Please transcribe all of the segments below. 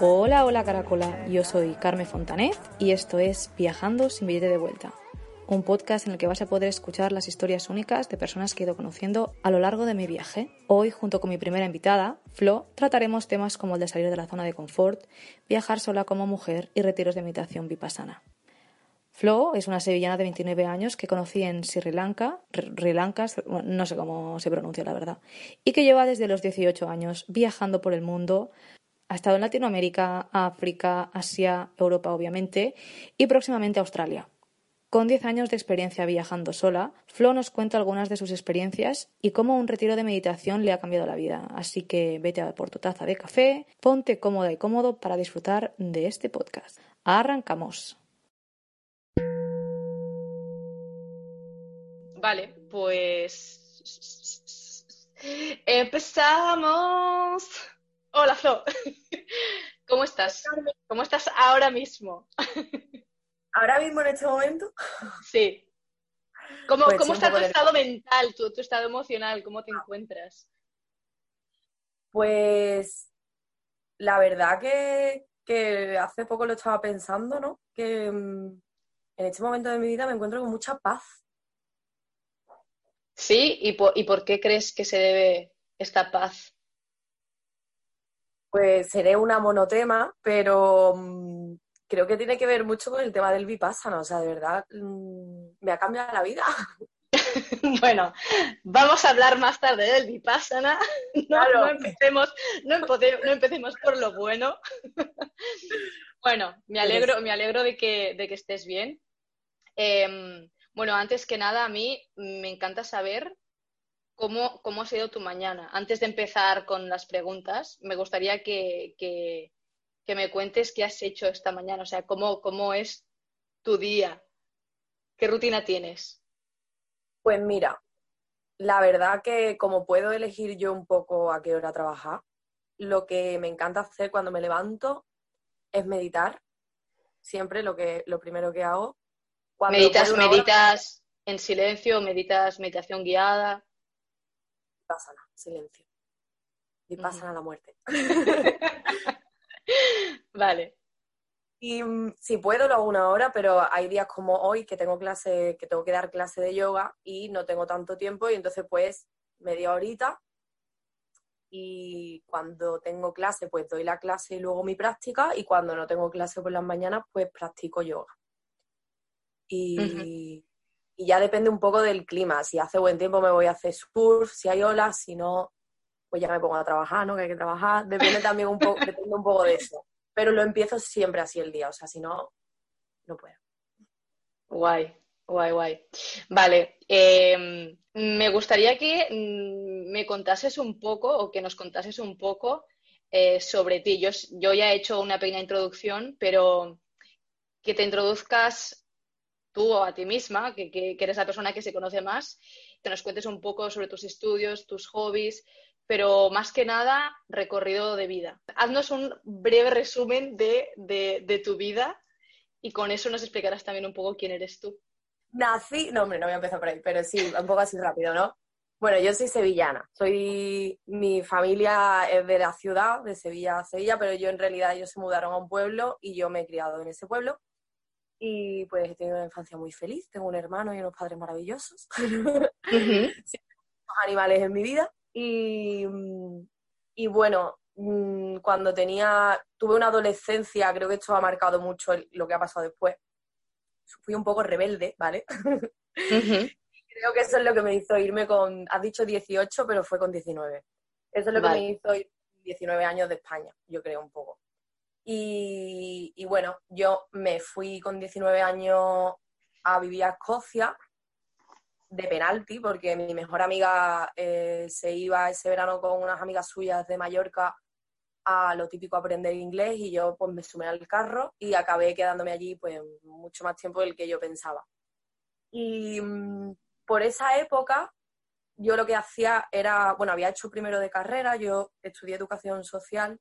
Hola, hola Caracola, yo soy Carmen Fontanet y esto es Viajando sin billete de vuelta, un podcast en el que vas a poder escuchar las historias únicas de personas que he ido conociendo a lo largo de mi viaje. Hoy, junto con mi primera invitada, Flo, trataremos temas como el de salir de la zona de confort, viajar sola como mujer y retiros de meditación vipassana. Flo es una sevillana de 29 años que conocí en Sri Lanka, Sri Lanka, no sé cómo se pronuncia la verdad, y que lleva desde los 18 años viajando por el mundo, ha estado en Latinoamérica, África, Asia, Europa obviamente y próximamente Australia. Con 10 años de experiencia viajando sola, Flo nos cuenta algunas de sus experiencias y cómo un retiro de meditación le ha cambiado la vida. Así que vete a por tu taza de café, ponte cómoda y cómodo para disfrutar de este podcast. Arrancamos. Vale, pues empezamos. Hola, Flo. ¿Cómo estás? ¿Cómo estás ahora mismo? ¿Ahora mismo en este momento? Sí. ¿Cómo, pues está tu estado mental, tu, estado emocional? ¿Cómo te encuentras? Pues la verdad que, hace poco lo estaba pensando, ¿no? Que mm, en este momento de mi vida me encuentro con mucha paz. Sí, ¿y y por qué crees que se debe esta paz? pues seré una monotema, pero mm, creo que tiene que ver mucho con el tema del vipassana, o sea, de verdad mm, me ha cambiado la vida. bueno, vamos a hablar más tarde del vipassana. No, empecemos, no, empecemos por lo bueno. bueno, me alegro, me alegro de que, de que estés bien. Em, bueno, antes que nada, a mí me encanta saber ¿Cómo, ¿Cómo ha sido tu mañana? Antes de empezar con las preguntas, me gustaría que, me cuentes qué has hecho esta mañana, o sea, cómo, cómo es tu día, qué rutina tienes. Pues mira, la verdad que como puedo elegir yo un poco a qué hora trabajar, lo que me encanta hacer cuando me levanto es meditar. Siempre lo que lo primero que hago. ¿Meditas, meditas en silencio? ¿Meditas meditación guiada? Vipassana, silencio. Vipassana uh a la muerte. vale. Y mm, si puedo lo hago una hora, pero hay días como hoy que tengo clase, que tengo que dar clase de yoga y no tengo tanto tiempo y entonces pues media horita y cuando tengo clase pues doy la clase y luego mi práctica y cuando no tengo clase por las mañanas pues practico yoga. Y, y ya depende un poco del clima. Si hace buen tiempo me voy a hacer surf, si hay olas, si no, pues ya me pongo a trabajar, ¿no? Que hay que trabajar. Depende también un poco, depende un poco de eso. Pero lo empiezo siempre así el día, o sea, si no, no puedo. Guay, guay, guay. Vale, em, me gustaría que mm, me contases un poco o que nos contases un poco eh, sobre ti. Yo, yo ya he hecho una pequeña introducción, pero que te introduzcas tú o a ti misma, que, eres la persona que se conoce más, que nos cuentes un poco sobre tus estudios, tus hobbies, pero más que nada, recorrido de vida. Haznos un breve resumen de, tu vida y con eso nos explicarás también un poco quién eres tú. Nací, no hombre, no voy a empezar por ahí, pero sí, un poco así rápido, ¿no? Bueno, yo soy sevillana, soy, mi familia es de la ciudad, de Sevilla a Sevilla, pero yo en realidad ellos se mudaron a un pueblo y yo me he criado en ese pueblo. Y pues he tenido una infancia muy feliz, tengo un hermano y unos padres maravillosos. animales en mi vida. Y, y bueno, mm, cuando tenía, tuve una adolescencia, creo que esto ha marcado mucho lo que ha pasado después. Fui un poco rebelde, ¿vale? Creo que eso es lo que me hizo irme con, has dicho 18, pero fue con 19. Eso es lo que me hizo ir 19 años de España, yo creo un poco. Y, bueno, yo me fui con 19 años a vivir a Escocia de penalti, porque mi mejor amiga eh, se iba ese verano con unas amigas suyas de Mallorca a lo típico aprender inglés y yo pues me sumé al carro y acabé quedándome allí pues mucho más tiempo del que yo pensaba. Y mm, por esa época yo lo que hacía era, bueno, había hecho primero de carrera, yo estudié educación social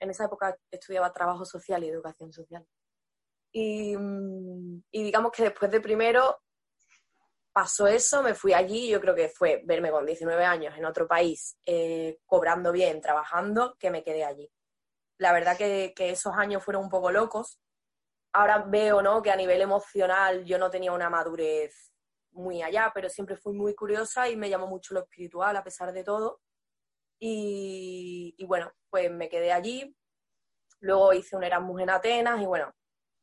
En esa época estudiaba trabajo social y educación social. Y, mm, y digamos que después de primero pasó eso, me fui allí, yo creo que fue verme con 19 años en otro país, eh, cobrando bien, trabajando, que me quedé allí. La verdad que, que, esos años fueron un poco locos. Ahora veo, ¿no? Que a nivel emocional yo no tenía una madurez muy allá, pero siempre fui muy curiosa y me llamó mucho lo espiritual a pesar de todo. Y, bueno, pues me quedé allí. Luego hice un Erasmus en Atenas y bueno,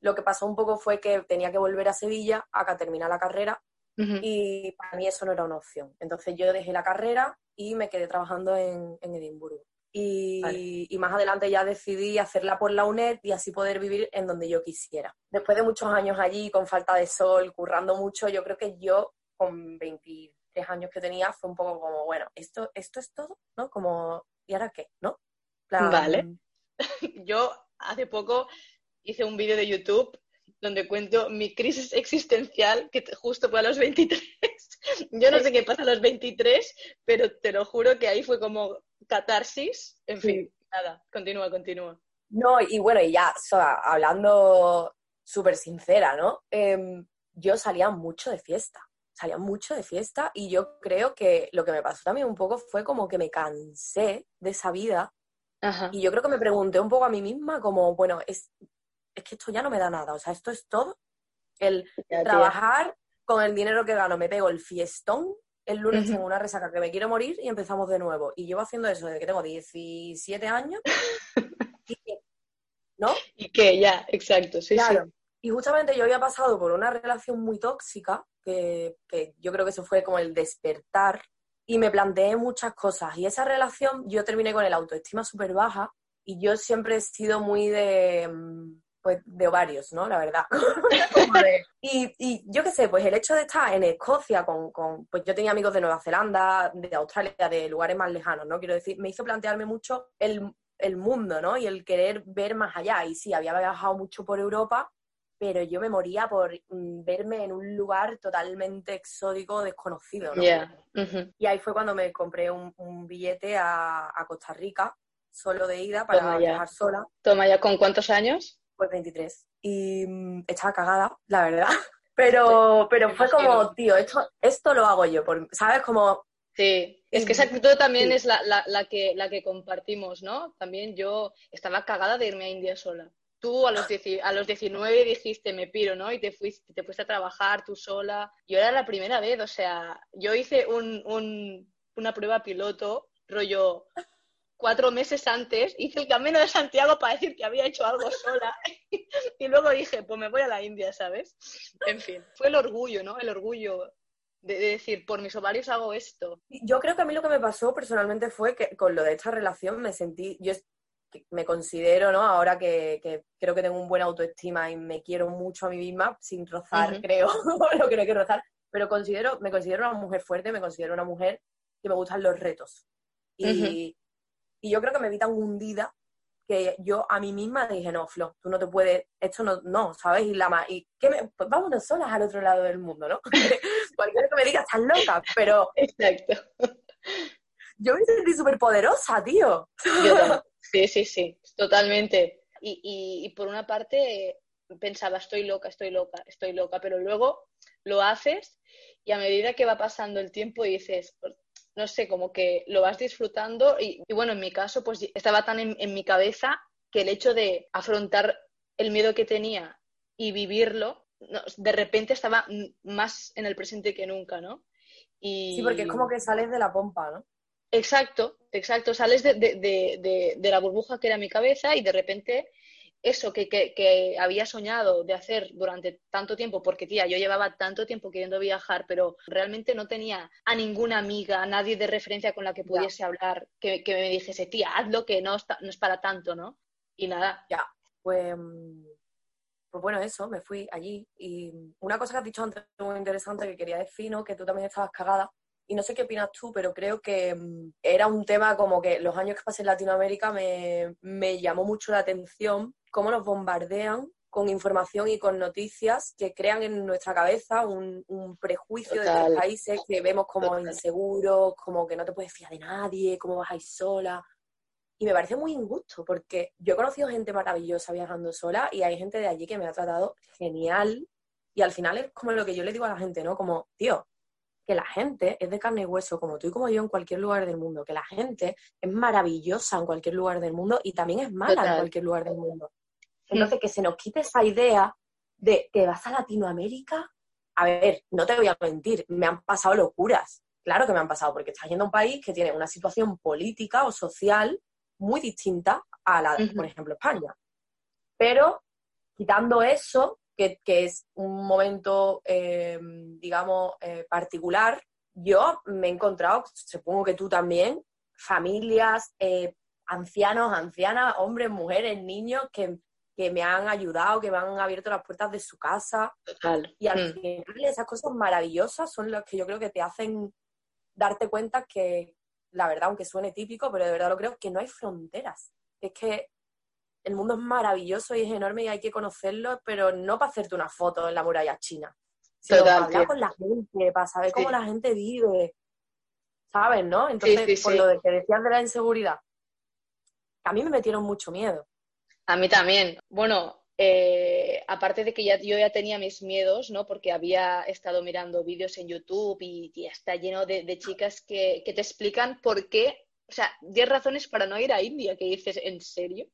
lo que pasó un poco fue que tenía que volver a Sevilla a terminar la carrera y para mí eso no era una opción. Entonces yo dejé la carrera y me quedé trabajando en, Edimburgo. Y, más adelante ya decidí hacerla por la UNED y así poder vivir en donde yo quisiera. Después de muchos años allí, con falta de sol, currando mucho, yo creo que yo, con 23 años que tenía, fue un poco como, bueno, esto, esto es todo, ¿no? Como, ¿y ahora qué? ¿No? Vale. yo hace poco hice un vídeo de YouTube donde cuento mi crisis existencial, que justo fue a los 23. Yo no sé qué pasa a los 23, pero te lo juro que ahí fue como catarsis. En fin, nada, continúa, continúa. No, y bueno, y ya, hablando súper sincera, ¿no? Em, yo salía mucho de fiesta, salía mucho de fiesta y yo creo que lo que me pasó también un poco fue como que me cansé de esa vida y yo creo que me pregunté un poco a mí misma como, bueno, es, es que esto ya no me da nada, o sea, esto es todo. El trabajar con el dinero que gano, me pego el fiestón, el lunes tengo una resaca que me quiero morir y empezamos de nuevo. Y llevo haciendo eso desde que tengo 17 años. ¿No? Y que ya, exacto, sí, claro. Y justamente yo había pasado por una relación muy tóxica, que, que yo creo que eso fue como el despertar, y me planteé muchas cosas. Y esa relación yo terminé con el autoestima súper baja, y yo siempre he sido muy de mm, pues de ovarios, ¿no? La verdad. y, y, yo qué sé, pues el hecho de estar en Escocia con, con, pues yo tenía amigos de Nueva Zelanda, de Australia, de lugares más lejanos, ¿no? Quiero decir, me hizo plantearme mucho el, el mundo, ¿no? Y el querer ver más allá. Y sí, había viajado mucho por Europa, pero yo me moría por mm, verme en un lugar totalmente exótico, desconocido, ¿no? Y ahí fue cuando me compré un, un billete a, a, Costa Rica, solo de ida, para viajar sola. Toma ya, ¿con cuántos años? Pues 23. Y mm, estaba cagada, la verdad. Pero, pero fue como, tío, esto, esto lo hago yo, por, ¿sabes? Como... Sí, es que esa actitud también es la, la, la, que, la que compartimos, ¿no? También yo estaba cagada de irme a India sola. Tú a los, a los 19 dijiste, me piro, ¿no? Y te fuiste, te fuiste a trabajar tú sola. Yo era la primera vez, o sea, yo hice un, un, una prueba piloto, rollo, cuatro meses antes hice el camino de Santiago para decir que había hecho algo sola y luego dije, pues me voy a la India, ¿sabes? En fin, fue el orgullo, ¿no? El orgullo de, decir, por mis ovarios hago esto. Yo creo que a mí lo que me pasó personalmente fue que con lo de esta relación me sentí, yo me considero, ¿no? Ahora que, creo que tengo un buen autoestima y me quiero mucho a mí misma, sin rozar, creo, lo que no quiero rozar, pero considero, me considero una mujer fuerte, me considero una mujer que me gustan los retos. Y, y yo creo que me vi tan hundida que yo a mí misma dije, no, Flo, tú no te puedes, esto no, no, ¿sabes? Y la más, y que me, pues vámonos solas al otro lado del mundo, ¿no? Cualquiera que me diga, estás loca, pero... Exacto. Yo me sentí súper poderosa, tío. sí, sí, sí, totalmente. Y, y, y por una parte pensaba, estoy loca, estoy loca, estoy loca, pero luego lo haces y a medida que va pasando el tiempo dices, no sé, como que lo vas disfrutando y, bueno, en mi caso pues estaba tan en, mi cabeza que el hecho de afrontar el miedo que tenía y vivirlo, de repente estaba más en el presente que nunca, ¿no? Y... Sí, porque es como que sales de la pompa, ¿no? Exacto, exacto, sales de, de la burbuja que era mi cabeza y de repente eso que, que, había soñado de hacer durante tanto tiempo, porque tía, yo llevaba tanto tiempo queriendo viajar, pero realmente no tenía a ninguna amiga, a nadie de referencia con la que pudiese hablar, que, me dijese, tía, hazlo que no, no es para tanto, ¿no? Y nada. Ya, pues, pues bueno, eso, me fui allí. Y una cosa que has dicho antes muy interesante que quería decir, ¿no? Que tú también estabas cagada y no sé qué opinas tú, pero creo que era un tema como que los años que pasé en Latinoamérica me, me, llamó mucho la atención cómo nos bombardean con información y con noticias que crean en nuestra cabeza un, prejuicio de los países que vemos como inseguros, como que no te puedes fiar de nadie, cómo vas a ir sola. y me parece muy injusto porque yo he conocido gente maravillosa viajando sola y hay gente de allí que me ha tratado genial y al final es como lo que yo le digo a la gente, ¿no? Como, tío, que la gente es de carne y hueso, como tú y como yo en cualquier lugar del mundo, que la gente es maravillosa en cualquier lugar del mundo y también es mala en cualquier lugar del mundo. Entonces, que se nos quite esa idea de que vas a Latinoamérica. A ver, no te voy a mentir, me han pasado locuras. Claro que me han pasado, porque estás yendo a un país que tiene una situación política o social muy distinta a la de, por ejemplo, España. Pero quitando eso, que, es un momento, eh, digamos, eh, particular, yo me he encontrado, supongo que tú también, familias, eh, ancianos, ancianas, hombres, mujeres, niños que, me han ayudado, que me han abierto las puertas de su casa. Total. Y al mm. final esas cosas maravillosas son las que yo creo que te hacen darte cuenta que, la verdad, aunque suene típico, pero de verdad lo creo, que no hay fronteras. Es que el mundo es maravilloso y es enorme y hay que conocerlo, pero no para hacerte una foto en la muralla china, sino para hablar con la gente, para saber cómo la gente vive, ¿sabes, no? Entonces, por lo de que decías de la inseguridad, a mí me metieron mucho miedo. A mí también. Bueno, eh, aparte de que ya, yo ya tenía mis miedos, ¿no? Porque había estado mirando vídeos en YouTube y, está lleno de, chicas que, te explican por qué, o sea, 10 razones para no ir a India, que dices, ¿en serio?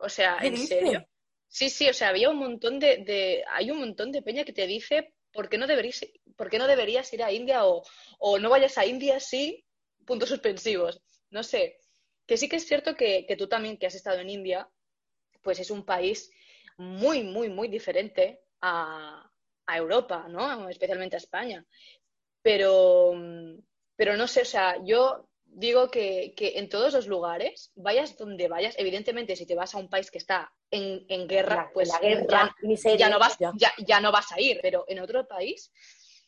O sea, ¿en serio? Sí, sí, o sea, había un montón de, hay un montón de peña que te dice por qué no deberías, por qué no deberías ir a India o, o no vayas a India sí, puntos suspensivos. No sé, que sí que es cierto que, tú también, que has estado en India, pues es un país muy, muy, muy diferente a, a Europa, ¿no? Especialmente a España. Pero, pero no sé, o sea, yo digo que, en todos los lugares, vayas donde vayas, evidentemente si te vas a un país que está en, guerra, pues ya, no vas, ya. no vas a ir, pero en otro país,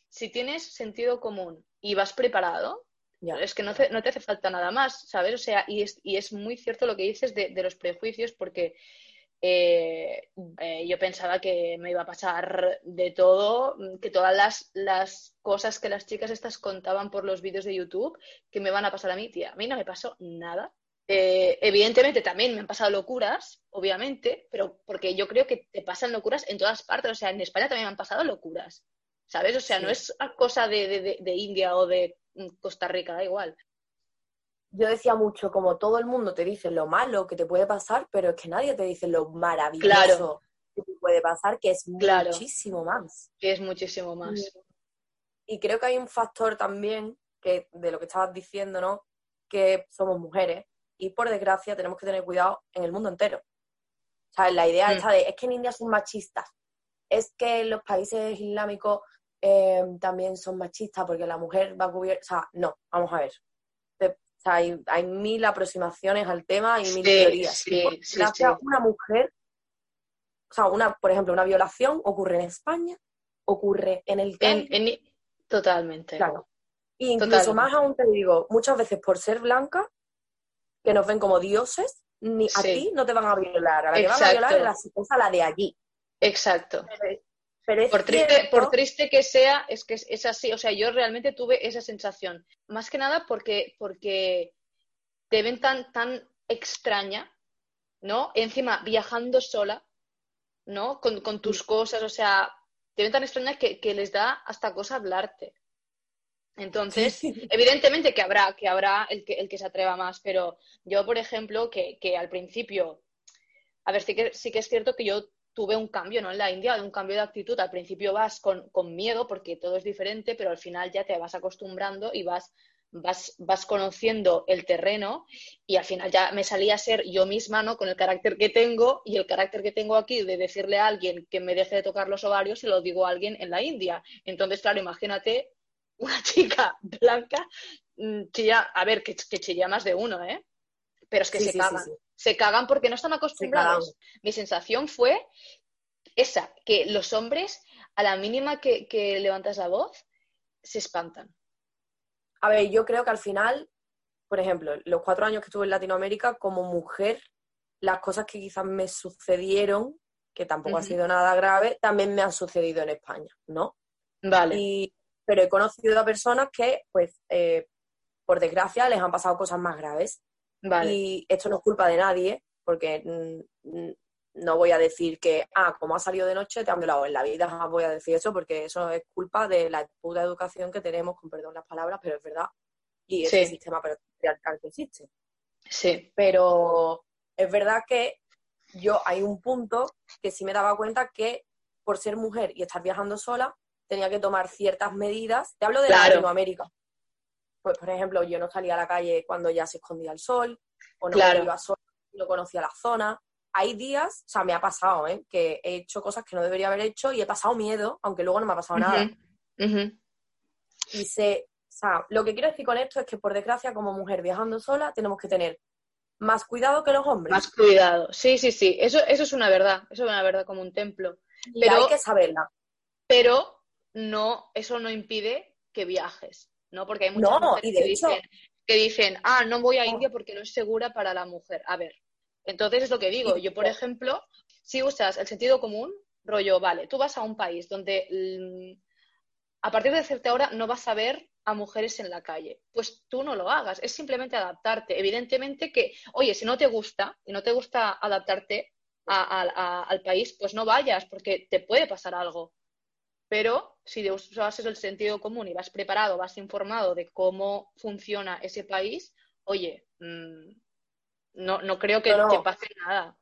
si tienes sentido común y vas preparado, es que no te, no te, hace falta nada más, ¿sabes? O sea, y es, y es muy cierto lo que dices de, de los prejuicios, porque eh, eh, yo pensaba que me iba a pasar de todo, que todas las, las, cosas que las chicas estas contaban por los vídeos de YouTube, que me van a pasar a mí, tía. A mí no me pasó nada. Eh, evidentemente también me han pasado locuras, obviamente, pero porque yo creo que te pasan locuras en todas partes. O sea, en España también me han pasado locuras, ¿sabes? O sea, no es cosa de, de India o de mm, Costa Rica, da igual yo decía mucho, como todo el mundo te dice lo malo que te puede pasar, pero es que nadie te dice lo maravilloso que te puede pasar, que es muchísimo más. Que es muchísimo más. Y creo que hay un factor también, que de lo que estabas diciendo, ¿no? Que somos mujeres y por desgracia tenemos que tener cuidado en el mundo entero. O sea, la idea mm. esta de, es que en India son machistas, es que los países islámicos eh, también son machistas porque la mujer va a cubierta. O sea, no, vamos a ver sea, hay, mil aproximaciones al tema y mil teorías. Sí, una mujer, o sea, una, por ejemplo, una violación ocurre en España, ocurre en el en, Totalmente. Claro. incluso más aún te digo, muchas veces por ser blanca, que nos ven como dioses, ni a ti no te van a violar, a la que van a violar es la, la de allí. Exacto por, triste, por triste que sea, es que es, así. O sea, yo realmente tuve esa sensación. Más que nada porque, porque te ven tan, tan extraña, ¿no? Encima, viajando sola, ¿no? Con, tus cosas, o sea, te ven tan extraña que, les da hasta cosa hablarte. Entonces, evidentemente que habrá, que habrá el que, el que se atreva más, pero yo, por ejemplo, que, que al principio, a ver, sí que, sí que es cierto que yo tuve un cambio, ¿no? En la India, un cambio de actitud. Al principio vas con, miedo porque todo es diferente, pero al final ya te vas acostumbrando y vas, vas, vas conociendo el terreno y al final ya me salía a ser yo misma, ¿no? Con el carácter que tengo y el carácter que tengo aquí de decirle a alguien que me deje de tocar los ovarios se lo digo a alguien en la India. Entonces, claro, imagínate una chica blanca mm, chilla, a ver, que, que chilla más de uno, ¿eh? Pero es que se cagan se cagan porque no están acostumbrados. Mi sensación fue esa, que los hombres, a la mínima que, levantas la voz, se espantan. A ver, yo creo que al final, por ejemplo, los cuatro años que estuve en Latinoamérica, como mujer, las cosas que quizás me sucedieron, que tampoco ha sido nada grave, también me han sucedido en España, ¿no? Vale. pero he conocido a personas que, pues, eh, por desgracia, les han pasado cosas más graves Y esto no es culpa de nadie, porque no voy a decir que, ah, como ha salido de noche, te han violado. En la vida voy a decir eso, porque eso es culpa de la puta educación que tenemos, con perdón las palabras, pero es verdad. Y ese sistema patriarcal que existe. Sí. Pero es verdad que yo hay un punto que sí me daba cuenta que por ser mujer y estar viajando sola, tenía que tomar ciertas medidas. Te hablo de Latinoamérica. Pues, por ejemplo, yo no salía a la calle cuando ya se escondía el sol, o no iba sola, no conocía la zona. Hay días, o sea, me ha pasado, ¿eh? que he hecho cosas que no debería haber hecho y he pasado miedo, aunque luego no me ha pasado nada. Y sé, o sea, lo que quiero decir con esto es que, por desgracia, como mujer viajando sola, tenemos que tener más cuidado que los hombres. Más cuidado, sí, sí, sí, eso, eso es una verdad, eso es una verdad como un templo. pero hay que saberla. Pero no, eso no impide que viajes, ¿no? Porque hay muchas mujeres que, dicen, que dicen, ah, no voy a India porque no es segura para la mujer. A ver, entonces es lo que digo. Yo, por ejemplo, si usas el sentido común, rollo, vale, tú vas a un país donde mm, a partir de cierta hora no vas a ver a mujeres en la calle. Pues tú no lo hagas, es simplemente adaptarte. Evidentemente que, oye, si no te gusta y no te gusta adaptarte al país, pues no vayas porque te puede pasar algo. Pero si usas el sentido común y vas preparado, vas informado de cómo funciona ese país, oye, mm, no, no creo que, te pase nada.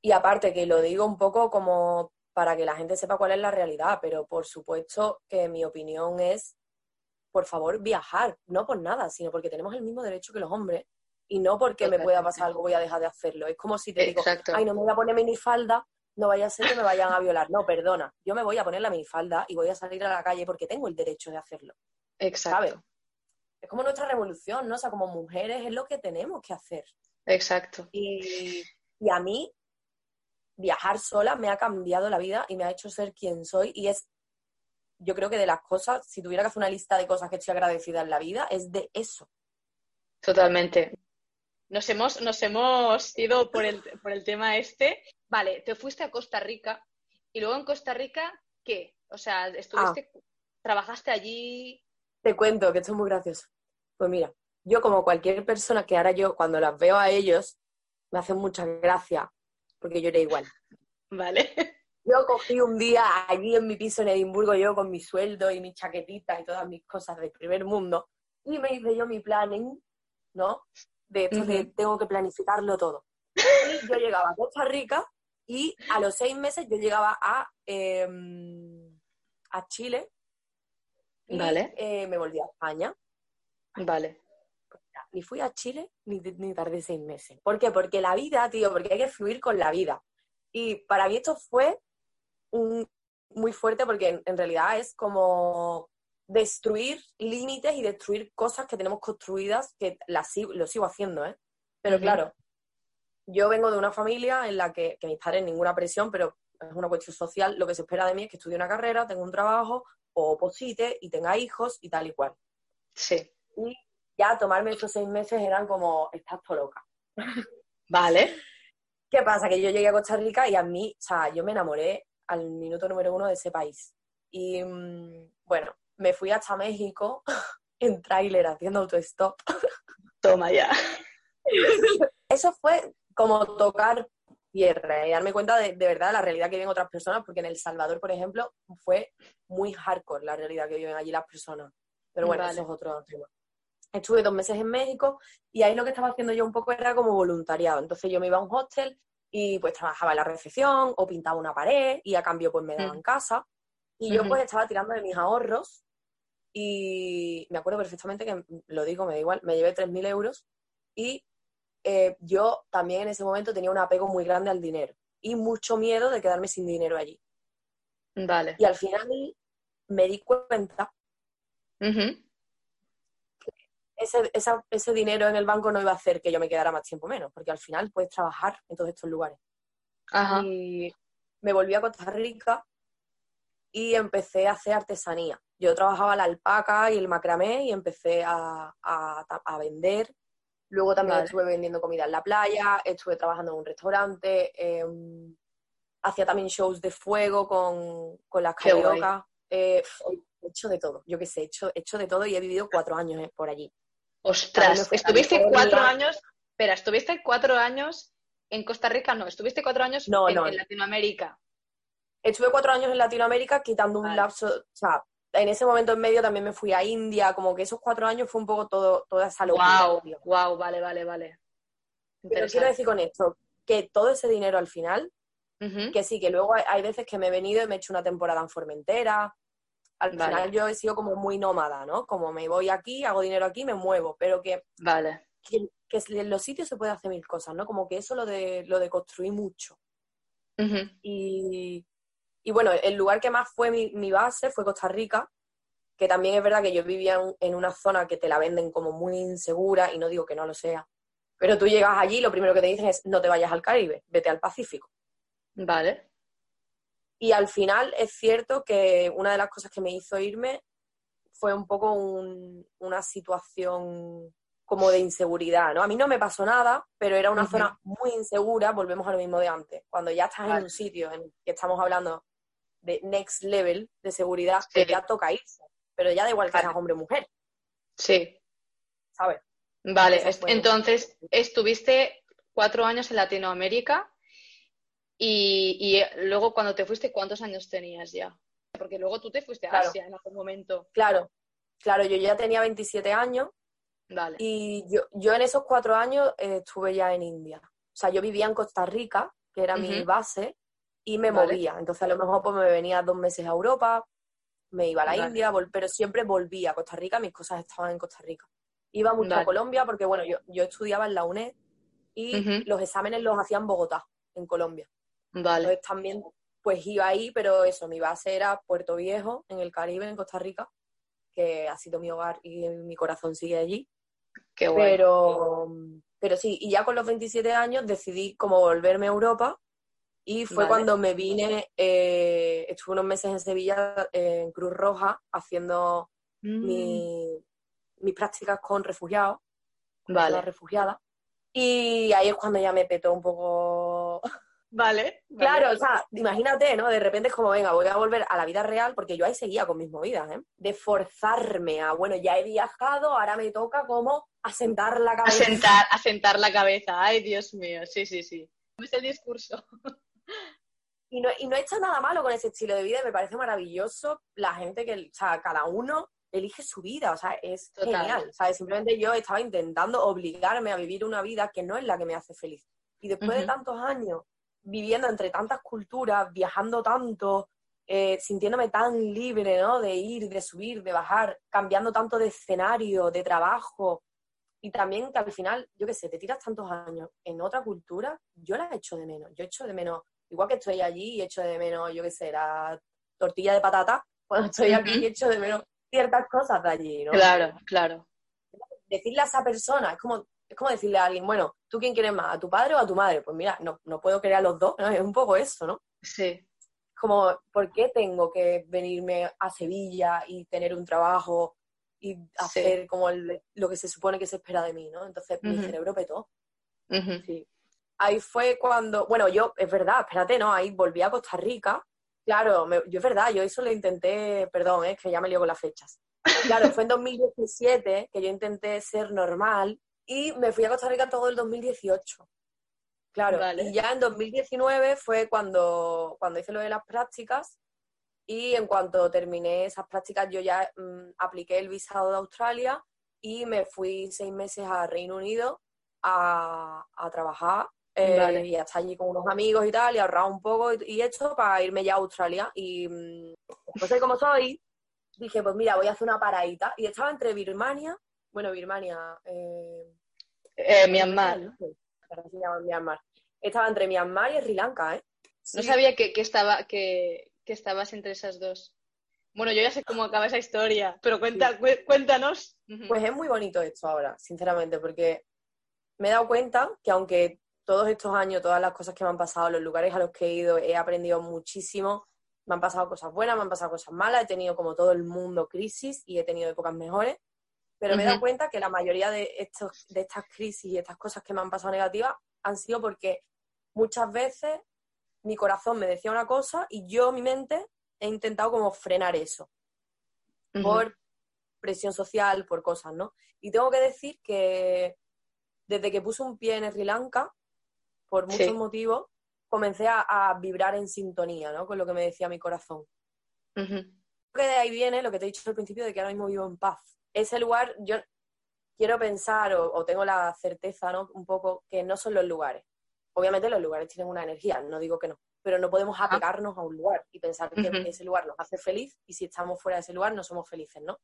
Y aparte que lo digo un poco como para que la gente sepa cuál es la realidad, pero por supuesto que mi opinión es por favor, viajar, no por nada, sino porque tenemos el mismo derecho que los hombres y no porque me pueda pasar algo voy a dejar de hacerlo. Es como si te digo, ay, no me voy a poner minifalda, no vaya a ser que me vayan a violar. No, perdona, yo me voy a poner la minifalda y voy a salir a la calle porque tengo el derecho de hacerlo. Exacto. Es como nuestra revolución, ¿no? O sea, como mujeres es lo que tenemos que hacer. Exacto. Y, y a mí, viajar sola me ha cambiado la vida y me ha hecho ser quien soy y es yo creo que de las cosas, si tuviera que hacer una lista de cosas que estoy agradecida en la vida, es de eso. Totalmente. Nos hemos, nos hemos ido por el, por el tema este. Vale, te fuiste a Costa Rica y luego en Costa Rica, ¿qué? O sea, estuviste, ah. trabajaste allí. Te cuento que esto es muy gracioso. Pues mira, yo como cualquier persona que ahora yo, cuando las veo a ellos, me hacen mucha gracia, porque yo era igual. Vale. Yo cogí un día allí en mi piso en Edimburgo, yo con mi sueldo y mi chaquetita y todas mis cosas del primer mundo, y me hice yo mi planning, ¿no? De esto que tengo que planificarlo todo. Y yo llegaba a Costa Rica y a los seis meses yo llegaba a, em, a Chile y vale. Eh, me volví a España. Vale. Ni fui a Chile ni, ni tardé seis meses. ¿Por qué? Porque la vida, tío, porque hay que fluir con la vida. Y para mí esto fue muy fuerte porque en, realidad es como destruir límites y destruir cosas que tenemos construidas, que las, lo sigo haciendo, ¿eh? Pero claro, yo vengo de una familia en la que, que mis padres ninguna presión, pero es una cuestión social, lo que se espera de mí es que estudie una carrera, tenga un trabajo, o oposite y tenga hijos y tal y cual. Sí. Y ya tomarme estos seis meses eran como, estás todo loca. Vale. ¿Qué pasa? Que yo llegué a Costa Rica y a mí, o sea, yo me enamoré al minuto número uno de ese país. Y mm, bueno, me fui hasta México en tráiler haciendo autostop. Toma ya. Eso fue como tocar tierra y darme cuenta de, de verdad la realidad que viven otras personas, porque en El Salvador, por ejemplo, fue muy hardcore la realidad que viven allí las personas. Pero bueno, eso es otro tema. Estuve dos meses en México y ahí lo que estaba haciendo yo un poco era como voluntariado. Entonces yo me iba a un hostel y pues trabajaba en la recepción o pintaba una pared y a cambio pues me daban mm. casa. Y yo pues estaba tirando de mis ahorros y me acuerdo perfectamente que, lo digo, me da igual, me llevé 3.000 euros y eh, yo también en ese momento tenía un apego muy grande al dinero y mucho miedo de quedarme sin dinero allí. Vale. Y al final me di cuenta ese, ese dinero en el banco no iba a hacer que yo me quedara más tiempo menos, porque al final puedes trabajar en todos estos lugares. Y me volví a Costa Rica y empecé a hacer artesanía. Yo trabajaba la alpaca y el macramé y empecé a, vender. Luego también estuve vendiendo comida en la playa, estuve trabajando en un restaurante, em, hacía también shows de fuego con, con las cariocas. Eh, he hecho de todo, yo qué sé, he hecho, he hecho de todo y he vivido cuatro años eh, por allí. Ostras, estuviste cuatro años Espera, estuviste cuatro años en Costa Rica, no, estuviste cuatro años en, Latinoamérica. Estuve cuatro años en Latinoamérica quitando un lapso, o sea, en ese momento en medio también me fui a India, como que esos cuatro años fue un poco todo, toda esa locura. Wow, wow, vale, vale, vale. Pero quiero decir con esto que todo ese dinero al final, que sí, que luego hay, veces que me he venido y me he hecho una temporada en Formentera. Al final yo he sido como muy nómada, ¿no? Como me voy aquí, hago dinero aquí, me muevo, pero que, vale. que, en los sitios se puede hacer mil cosas, ¿no? Como que eso lo de, lo de construir mucho. y, y, bueno, el lugar que más fue mi, mi, base fue Costa Rica, que también es verdad que yo vivía en una zona que te la venden como muy insegura, y no digo que no lo sea, pero tú llegas allí y lo primero que te dicen es no te vayas al Caribe, vete al Pacífico. Vale. Y al final es cierto que una de las cosas que me hizo irme fue un poco una situación como de inseguridad, ¿no? A mí no me pasó nada, pero era una zona muy insegura, volvemos a lo mismo de antes. Cuando ya estás en un sitio en que estamos hablando de next level de seguridad, que ya toca irse, pero ya da igual que seas hombre o mujer. Sí. ¿Sabes? Vale, entonces estuviste cuatro años en Latinoamérica y, luego cuando te fuiste, ¿cuántos años tenías ya? Porque luego tú te fuiste a Asia en algún momento. Claro, claro, yo ya tenía 27 años vale. y yo, yo en esos cuatro años eh, estuve ya en India. O sea, yo vivía en Costa Rica, que era mi base, y me movía. Entonces a lo mejor pues, me venía dos meses a Europa, me iba a la India, pero siempre volvía a Costa Rica, mis cosas estaban en Costa Rica. Iba mucho a Colombia porque, bueno, yo, yo estudiaba en la UNED y los exámenes los hacía en Bogotá, en Colombia. Vale. Entonces también, pues iba ahí, pero eso, mi base era Puerto Viejo, en el Caribe, en Costa Rica, que ha sido mi hogar y mi corazón sigue allí. Qué bueno. Pero, pero sí, y ya con los 27 años decidí como volverme a Europa y fue cuando me vine, eh, estuve unos meses en Sevilla, en Cruz Roja, haciendo mi, mm mis prácticas con refugiados, con vale. refugiadas. Y ahí es cuando ya me petó un poco. Vale, Claro, o sea, imagínate, ¿no? De repente es como, venga, voy a volver a la vida real, porque yo ahí seguía con mis movidas, ¿eh? De forzarme a, bueno, ya he viajado, ahora me toca como asentar la cabeza. Asentar, asentar la cabeza, ay, Dios mío, sí, sí, sí. Es el discurso. Y no, y no he hecho nada malo con ese estilo de vida, me parece maravilloso la gente que, o sea, cada uno elige su vida, o sea, es genial, ¿sabes? Simplemente yo estaba intentando obligarme a vivir una vida que no es la que me hace feliz. Y después de tantos años viviendo entre tantas culturas, viajando tanto, eh, sintiéndome tan libre, ¿no? De ir, de subir, de bajar, cambiando tanto de escenario, de trabajo, y también que al final, yo qué sé, te tiras tantos años en otra cultura, yo la echo de menos. Yo echo de menos, igual que estoy allí y echo de menos, yo qué sé, la tortilla de patata, cuando estoy aquí y echo de menos ciertas cosas de allí, ¿no? Claro, claro. Decirle a esa persona, es como, es como decirle a alguien, bueno, ¿tú quién quieres más? ¿A tu padre o a tu madre? Pues mira, no, no puedo querer a los dos, ¿no? Es un poco eso, ¿no? Sí. Como, ¿por qué tengo que venirme a Sevilla y tener un trabajo y hacer como lo que se supone que se espera de mí, ¿no? Entonces mi cerebro petó. Sí. Ahí fue cuando, bueno, yo, es verdad, espérate, ¿no? Ahí volví a Costa Rica Claro, yo es verdad, yo eso lo intenté, perdón, es que ya me lío con las fechas. Claro, fue en 2017 que yo intenté ser normal y me fui a Costa Rica todo el 2018. Claro, y ya en 2019 fue cuando, cuando hice lo de las prácticas y en cuanto terminé esas prácticas yo ya mm, apliqué el visado de Australia y me fui seis meses a Reino Unido a, a trabajar eh, y hasta allí con unos amigos y tal, y ahorrado un poco y, esto para irme ya a Australia. Y mm, pues como soy, dije, pues mira, voy a hacer una paradita. Y estaba entre Birmania, bueno, Birmania... Eh, eh Myanmar. Myanmar. Estaba entre Myanmar y Sri Lanka, ¿eh? No sabía que, estaba, que, estabas entre esas dos. Bueno, yo ya sé cómo acaba esa historia, pero cuenta, cuéntanos. Pues es muy bonito esto ahora, sinceramente, porque me he dado cuenta que aunque todos estos años, todas las cosas que me han pasado, los lugares a los que he ido, he aprendido muchísimo. Me han pasado cosas buenas, me han pasado cosas malas, he tenido como todo el mundo crisis y he tenido épocas mejores, pero me he dado cuenta que la mayoría de, estos, de estas crisis y estas cosas que me han pasado negativas han sido porque muchas veces mi corazón me decía una cosa y yo, mi mente, he intentado como frenar eso. Por presión social, por cosas, ¿no? Y tengo que decir que desde que puse un pie en Sri Lanka, por muchos motivos, comencé a, vibrar en sintonía, ¿no? Con lo que me decía mi corazón. Creo que de ahí viene lo que te he dicho al principio de que ahora mismo vivo en paz. Ese lugar, yo quiero pensar o, tengo la certeza, ¿no? Un poco que no son los lugares. Obviamente los lugares tienen una energía, no digo que no, pero no podemos apegarnos a un lugar y pensar que ese lugar nos hace feliz y si estamos fuera de ese lugar no somos felices, ¿no?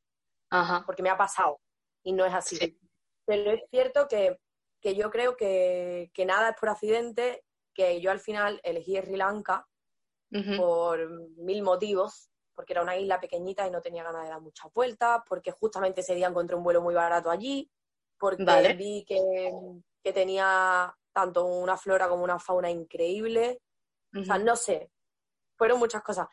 Porque me ha pasado y no es así. Pero es cierto que, yo creo que, nada es por accidente, que yo al final elegí Sri Lanka por mil motivos, porque era una isla pequeñita y no tenía ganas de dar muchas vueltas, porque justamente ese día encontré un vuelo muy barato allí, porque vi que, que, tenía tanto una flora como una fauna increíble. O sea, no sé, fueron muchas cosas.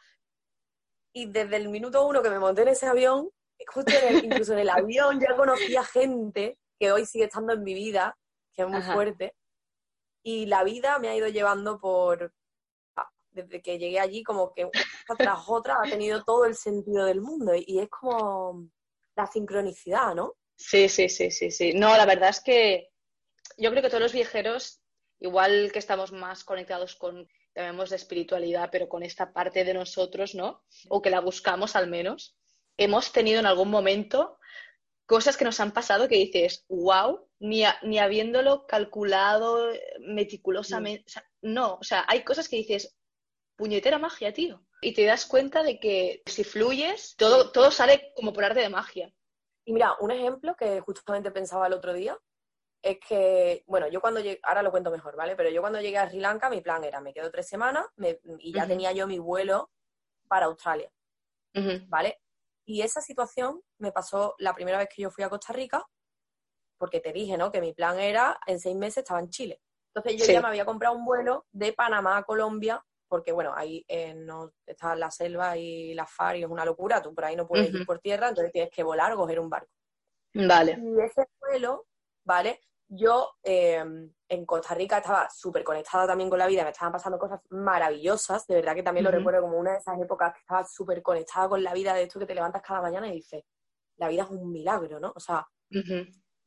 Y desde el minuto uno que me monté en ese avión, justo incluso en el avión ya conocía gente que hoy sigue estando en mi vida, que es muy fuerte. Y la vida me ha ido llevando por, desde que llegué allí, como que una tras otra ha tenido todo el sentido del mundo. Y es como la sincronicidad, ¿no? Sí, sí, sí, sí, sí. No, la verdad es que yo creo que todos los viajeros, igual que estamos más conectados con, llamemos de espiritualidad, pero con esta parte de nosotros, ¿no? O que la buscamos al menos, hemos tenido en algún momento cosas que nos han pasado que dices, wow, ni, ni habiéndolo calculado meticulosamente. no, o sea, hay cosas que dices, puñetera magia, tío. Y te das cuenta de que si fluyes, todo, todo sale como por arte de magia. Y mira, un ejemplo que justamente pensaba el otro día es que, bueno, yo cuando llegué, ahora lo cuento mejor, ¿vale? Pero yo cuando llegué a Sri Lanka, mi plan era, me quedo tres semanas y ya tenía yo mi vuelo para Australia, ¿vale? Y esa situación me pasó la primera vez que yo fui a Costa Rica, porque te dije, ¿no? Que mi plan era, en seis meses estaba en Chile. Entonces yo ya me había comprado un vuelo de Panamá a Colombia, porque bueno, ahí eh, no está la selva y la FAR y es una locura, tú por ahí no puedes ir por tierra, entonces tienes que volar o coger un barco. Vale. Y ese vuelo, ¿vale? Yo em, en Costa Rica estaba súper conectada también con la vida, me estaban pasando cosas maravillosas, de verdad que también lo recuerdo como una de esas épocas que estaba súper conectada con la vida, de esto que te levantas cada mañana y dices, la vida es un milagro, ¿no? O sea,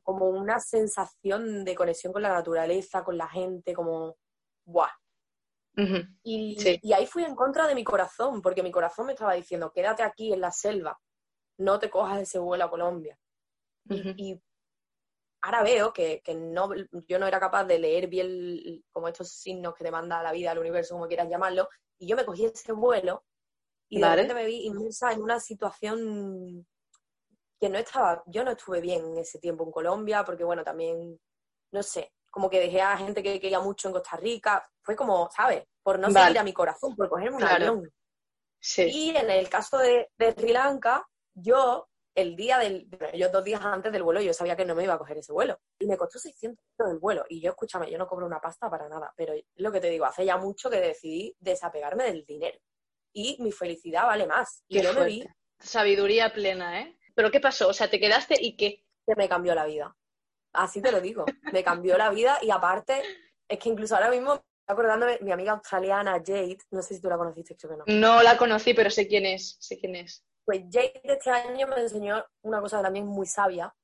como una sensación de conexión con la naturaleza, con la gente, como, ¡buah! y, y, ahí fui en contra de mi corazón, porque mi corazón me estaba diciendo, quédate aquí en la selva, no te cojas ese vuelo a Colombia. y, ahora veo que, no, yo no era capaz de leer bien como estos signos que te manda la vida, el universo, como quieras llamarlo, y yo me cogí ese vuelo y de repente me vi inmersa en una situación que no estaba, yo no estuve bien en ese tiempo en Colombia, porque bueno, también, no sé, como que dejé a gente que quería mucho en Costa Rica, fue como, ¿sabes? Por no seguir a mi corazón, por cogerme un avión. Y en el caso de, de Sri Lanka, yo el día del, yo dos días antes del vuelo yo sabía que no me iba a coger ese vuelo y me costó 600 el vuelo y yo escúchame, yo no cobro una pasta para nada, pero lo que te digo, hace ya mucho que decidí desapegarme del dinero y mi felicidad vale más. Y yo me vi... Sabiduría plena, ¿eh? ¿Pero qué pasó? O sea, ¿te quedaste y qué? Que me cambió la vida. Así te lo digo, me cambió la vida y aparte, es que incluso ahora mismo acordándome, mi amiga australiana Jade, no sé si tú la conociste, creo que no. No la conocí, pero sé quién es, sé quién es. Pues Jade este año me enseñó una cosa también muy sabia,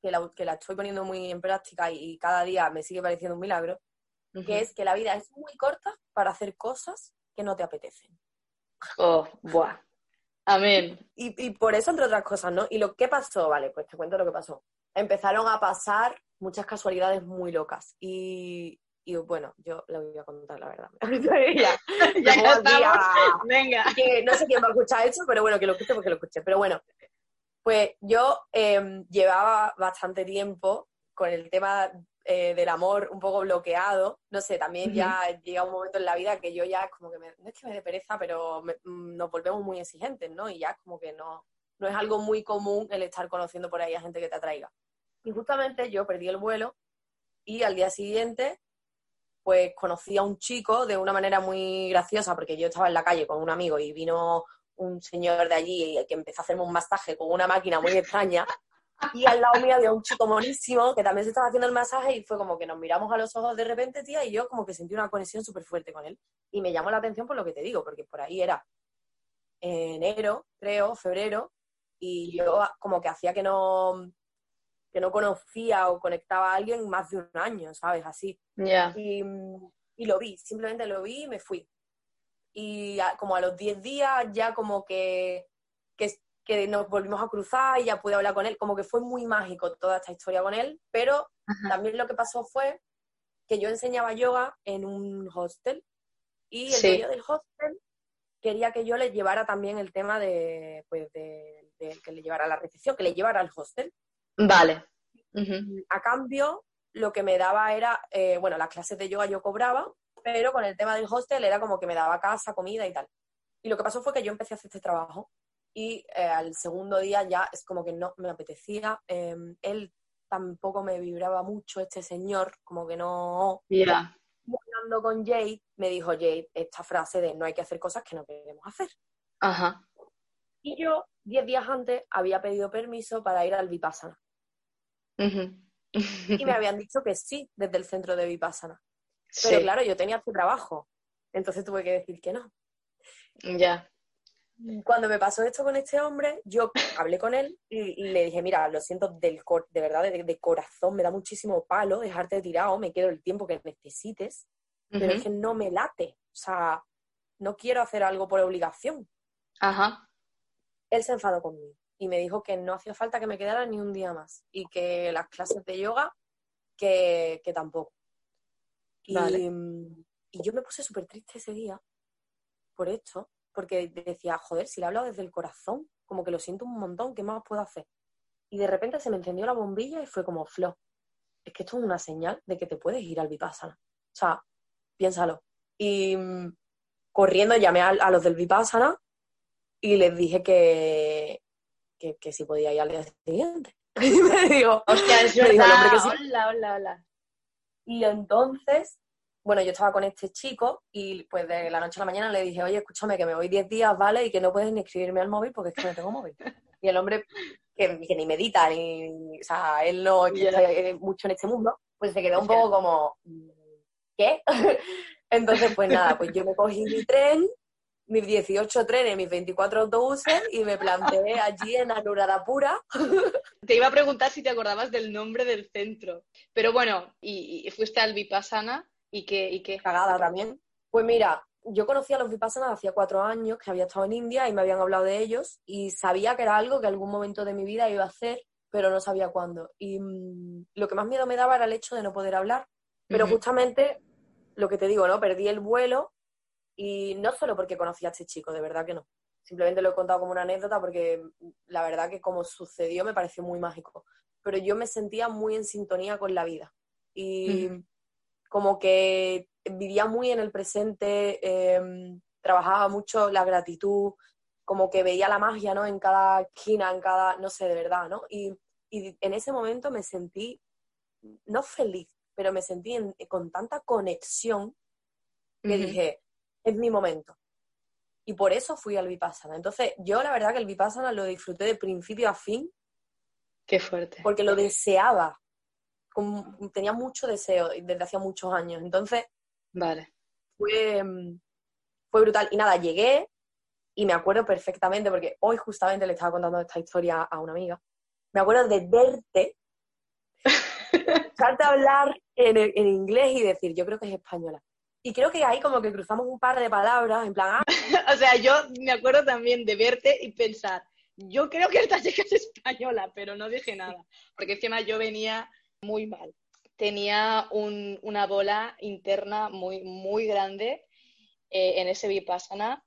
que la, que la estoy poniendo muy en práctica y, cada día me sigue pareciendo un milagro, que es que la vida es muy corta para hacer cosas que no te apetecen. Oh, buah. Amén. Y, y por eso, entre otras cosas, ¿no? Y lo que pasó, vale, pues te cuento lo que pasó. Empezaron a pasar muchas casualidades muy locas. Y, y bueno, yo le voy a contar la verdad. ya, ya Venga. no sé quién va a escuchar eso, pero bueno, que lo escuche porque lo escuché. Pero bueno, pues yo em, llevaba bastante tiempo con el tema eh, del amor un poco bloqueado. No sé, también ya llega un momento en la vida que yo ya es como que me, no es que me dé pereza, pero mm, nos volvemos muy exigentes, ¿no? Y ya es como que no, no es algo muy común el estar conociendo por ahí a gente que te atraiga. Y justamente yo perdí el vuelo y al día siguiente pues conocí a un chico de una manera muy graciosa, porque yo estaba en la calle con un amigo y vino un señor de allí que empezó a hacerme un masaje con una máquina muy extraña. Y al lado mío había un chico monísimo que también se estaba haciendo el masaje y fue como que nos miramos a los ojos de repente, tía, y yo como que sentí una conexión súper fuerte con él. Y me llamó la atención por lo que te digo, porque por ahí era enero, creo, febrero, y yo como que hacía que no, que no conocía o conectaba a alguien más de un año, ¿sabes? Así. Ya. Y, y lo vi, simplemente lo vi y me fui. Y a- como a los 10 días ya como que, que, que nos volvimos a cruzar y ya pude hablar con él, como que fue muy mágico toda esta historia con él, pero Ajá. también lo que pasó fue que yo enseñaba yoga en un hostel y el Sí. dueño del hostel quería que yo le llevara también el tema de, pues, de, de que le llevara la recepción, que le llevara al hostel. Vale. A cambio, lo que me daba era, eh, bueno, las clases de yoga yo cobraba, pero con el tema del hostel era como que me daba casa, comida y tal. Y lo que pasó fue que yo empecé a hacer este trabajo y eh, al segundo día ya es como que no me apetecía. eh, él tampoco me vibraba mucho, este señor, como que no... Ya. Hablando con Jade, me dijo Jade esta frase de no hay que hacer cosas que no queremos hacer. Ajá. Y yo, diez días antes, había pedido permiso para ir al Vipassana. Ujú. Y me habían dicho que sí, desde el centro de Vipassana. Pero Sí, claro, yo tenía este trabajo. Entonces tuve que decir que no. ya. Cuando me pasó esto con este hombre, yo hablé con él y, y le dije, mira, lo siento del cor- de verdad, de, de corazón, me da muchísimo palo dejarte tirado, me quedo el tiempo que necesites, pero es que no me late. O sea, no quiero hacer algo por obligación. Ajá. Él se enfadó conmigo y me dijo que no hacía falta que me quedara ni un día más y que las clases de yoga, que, que tampoco. Y, Vale. mm, y yo me puse súper triste ese día por esto, porque decía, joder, si le he hablado desde el corazón, como que lo siento un montón, ¿qué más puedo hacer? Y de repente se me encendió la bombilla y fue como, Flo, es que esto es una señal de que te puedes ir al Vipassana. O sea, piénsalo. Y mm, corriendo llamé a, a los del Vipassana y les dije que, que, que si podía ir al día siguiente. Y me dijo, Hostia, es Me dijo el hombre verdad. que sí. Hola, hola, hola. Y entonces, bueno, yo estaba con este chico y pues de la noche a la mañana le dije, oye, escúchame, que me voy 10 días, ¿vale? Y que no puedes ni escribirme al móvil porque es que no tengo móvil. Y el hombre, que, que ni medita, ni, o sea, él no está eh, mucho en este mundo, pues se quedó un poco como, mm, ¿qué? Entonces, pues nada, pues yo me cogí mi tren, mis 18 trenes, mis 24 autobuses y me planteé allí en Anuradhapura. Te iba a preguntar si te acordabas del nombre del centro. Pero bueno, y, y fuiste al Vipassana y qué, y qué. cagada también. Pues mira, yo conocía a los Vipassanas hacía cuatro años, que había estado en India y me habían hablado de ellos y sabía que era algo que algún momento de mi vida iba a hacer, pero no sabía cuándo. Y mm, lo que más miedo me daba era el hecho de no poder hablar. Pero justamente lo que te digo, ¿no? Perdí el vuelo y no solo porque conocí a este chico, de verdad que no. Simplemente lo he contado como una anécdota porque mm, la verdad que como sucedió me pareció muy mágico. Pero yo me sentía muy en sintonía con la vida. Y. como que vivía muy en el presente, eh, trabajaba mucho la gratitud, como que veía la magia, ¿no? En cada esquina, en cada, no sé, de verdad, ¿no? Y, y en ese momento me sentí, no feliz, pero me sentí en- con tanta conexión que dije, es mi momento. Y por eso fui al Vipassana. Entonces, yo la verdad que el Vipassana lo disfruté de principio a fin Qué fuerte. porque lo deseaba. Con- tenía mucho deseo desde hacía muchos años. Entonces, Vale. fue, mm, fue brutal. Y nada, llegué y me acuerdo perfectamente, porque hoy justamente le estaba contando esta historia a una amiga. Me acuerdo de verte, escucharte hablar en, en inglés y decir, yo creo que es española. Y creo que ahí como que cruzamos un par de palabras, en plan, ah, O sea, yo me acuerdo también de verte y pensar, yo creo que esta chica es española, pero no dije nada, porque encima yo venía muy mal. Tenía un- una bola interna muy, muy grande eh, en ese Vipassana,